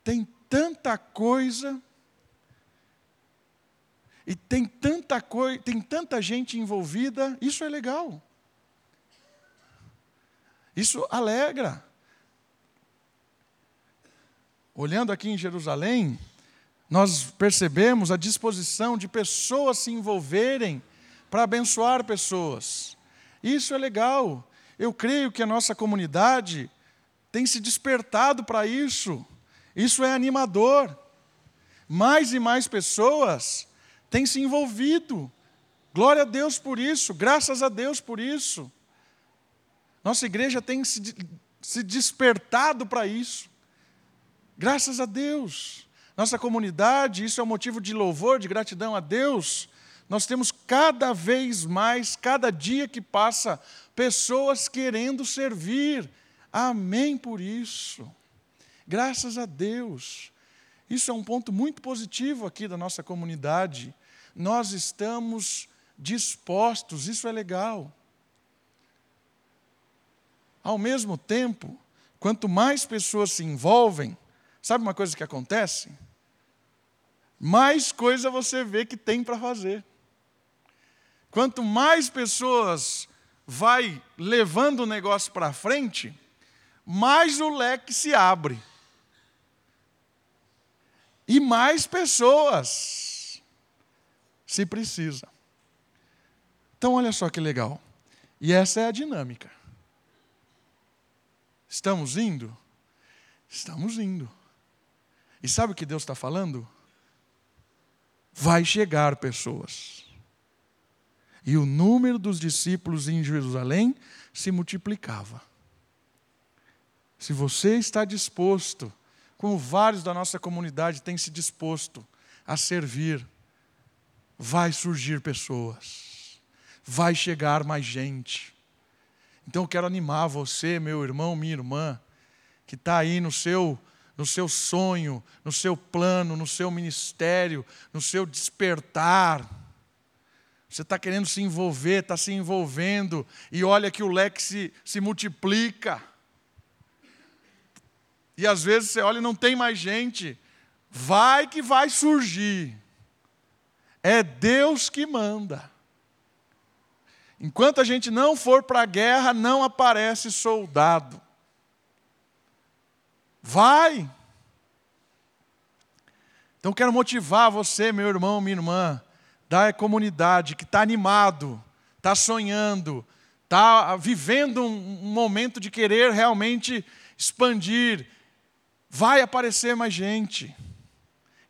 tem tanta coisa e tem tanta coisa, tem tanta gente envolvida, isso é legal. Isso alegra. Olhando aqui em Jerusalém, nós percebemos a disposição de pessoas se envolverem para abençoar pessoas. Isso é legal. Eu creio que a nossa comunidade tem se despertado para isso. Isso é animador. Mais e mais pessoas têm se envolvido. Glória a Deus por isso, graças a Deus por isso. Nossa igreja tem se, se despertado para isso. Graças a Deus. Nossa comunidade, isso é um motivo de louvor, de gratidão a Deus. Nós temos cada vez mais, cada dia que passa, pessoas querendo servir. Amém por isso. Graças a Deus. Isso é um ponto muito positivo aqui da nossa comunidade. Nós estamos dispostos, isso é legal. Ao mesmo tempo, quanto mais pessoas se envolvem, sabe uma coisa que acontece? Mais coisa você vê que tem para fazer. Quanto mais pessoas vai levando o negócio para frente, mais o leque se abre e mais pessoas se precisa. Então, olha só que legal. E essa é a dinâmica. Estamos indo? Estamos indo. E sabe o que Deus está falando? Vai chegar pessoas. E o número dos discípulos em Jerusalém se multiplicava. Se você está disposto como vários da nossa comunidade têm se disposto a servir, vai surgir pessoas, vai chegar mais gente. Então eu quero animar você, meu irmão, minha irmã, que está aí no seu, no seu sonho, no seu plano, no seu ministério, no seu despertar. Você está querendo se envolver, está se envolvendo, e olha que o leque se, se multiplica. E às vezes você olha e não tem mais gente. Vai que vai surgir. É Deus que manda. Enquanto a gente não for para a guerra, não aparece soldado. Vai. Então quero motivar você, meu irmão, minha irmã, da comunidade que está animado, está sonhando, está vivendo um momento de querer realmente expandir, Vai aparecer mais gente.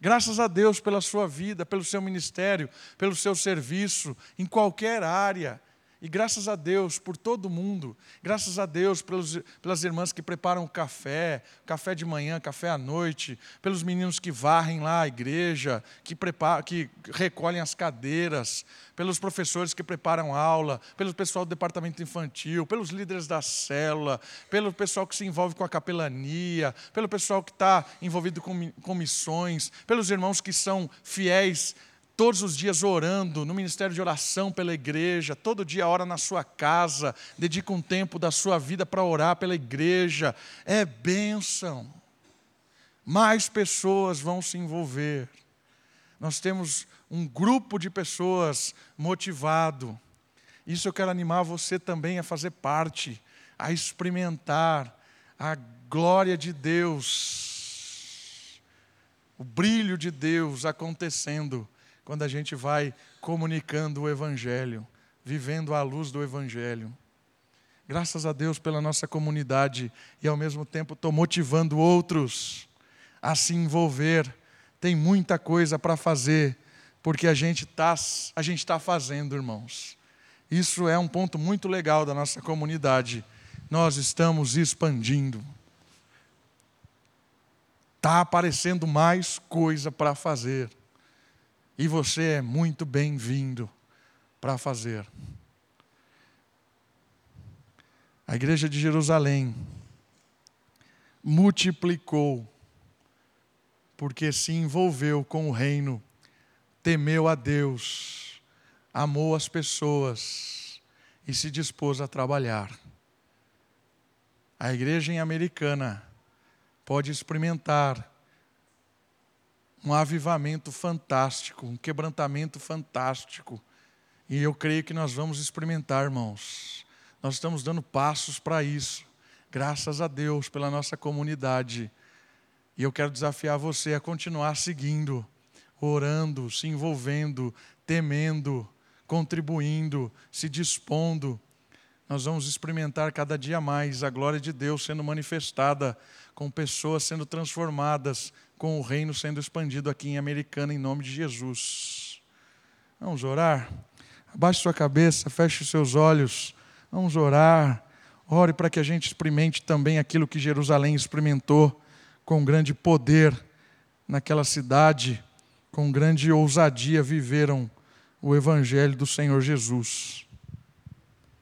Graças a Deus pela sua vida, pelo seu ministério, pelo seu serviço, em qualquer área. E graças a Deus por todo mundo, graças a Deus pelos, pelas irmãs que preparam o café, café de manhã, café à noite, pelos meninos que varrem lá a igreja, que, preparam, que recolhem as cadeiras, pelos professores que preparam aula, pelo pessoal do departamento infantil, pelos líderes da célula, pelo pessoal que se envolve com a capelania, pelo pessoal que está envolvido com, com missões, pelos irmãos que são fiéis todos os dias orando, no ministério de oração pela igreja, todo dia ora na sua casa, dedica um tempo da sua vida para orar pela igreja, é bênção. Mais pessoas vão se envolver. Nós temos um grupo de pessoas motivado. Isso eu quero animar você também a fazer parte, a experimentar a glória de Deus, o brilho de Deus acontecendo quando a gente vai comunicando o Evangelho, vivendo à luz do Evangelho. Graças a Deus pela nossa comunidade e ao mesmo tempo estou motivando outros a se envolver. Tem muita coisa para fazer, porque a gente está tá fazendo, irmãos. Isso é um ponto muito legal da nossa comunidade. Nós estamos expandindo. Está aparecendo mais coisa para fazer. E você é muito bem-vindo para fazer. A igreja de Jerusalém multiplicou, porque se envolveu com o reino, temeu a Deus, amou as pessoas e se dispôs a trabalhar. A igreja Americana pode experimentar um avivamento fantástico, um quebrantamento fantástico. E eu creio que nós vamos experimentar, irmãos. Nós estamos dando passos para isso. Graças a Deus pela nossa comunidade. E eu quero desafiar você a continuar seguindo, orando, se envolvendo, temendo, contribuindo, se dispondo. Nós vamos experimentar cada dia mais a glória de Deus sendo manifestada, com pessoas sendo transformadas, com o reino sendo expandido aqui em Americana, em nome de Jesus. Vamos orar? Abaixe sua cabeça, feche os seus olhos. Vamos orar. Ore para que a gente experimente também aquilo que Jerusalém experimentou com grande poder naquela cidade, com grande ousadia viveram o evangelho do Senhor Jesus.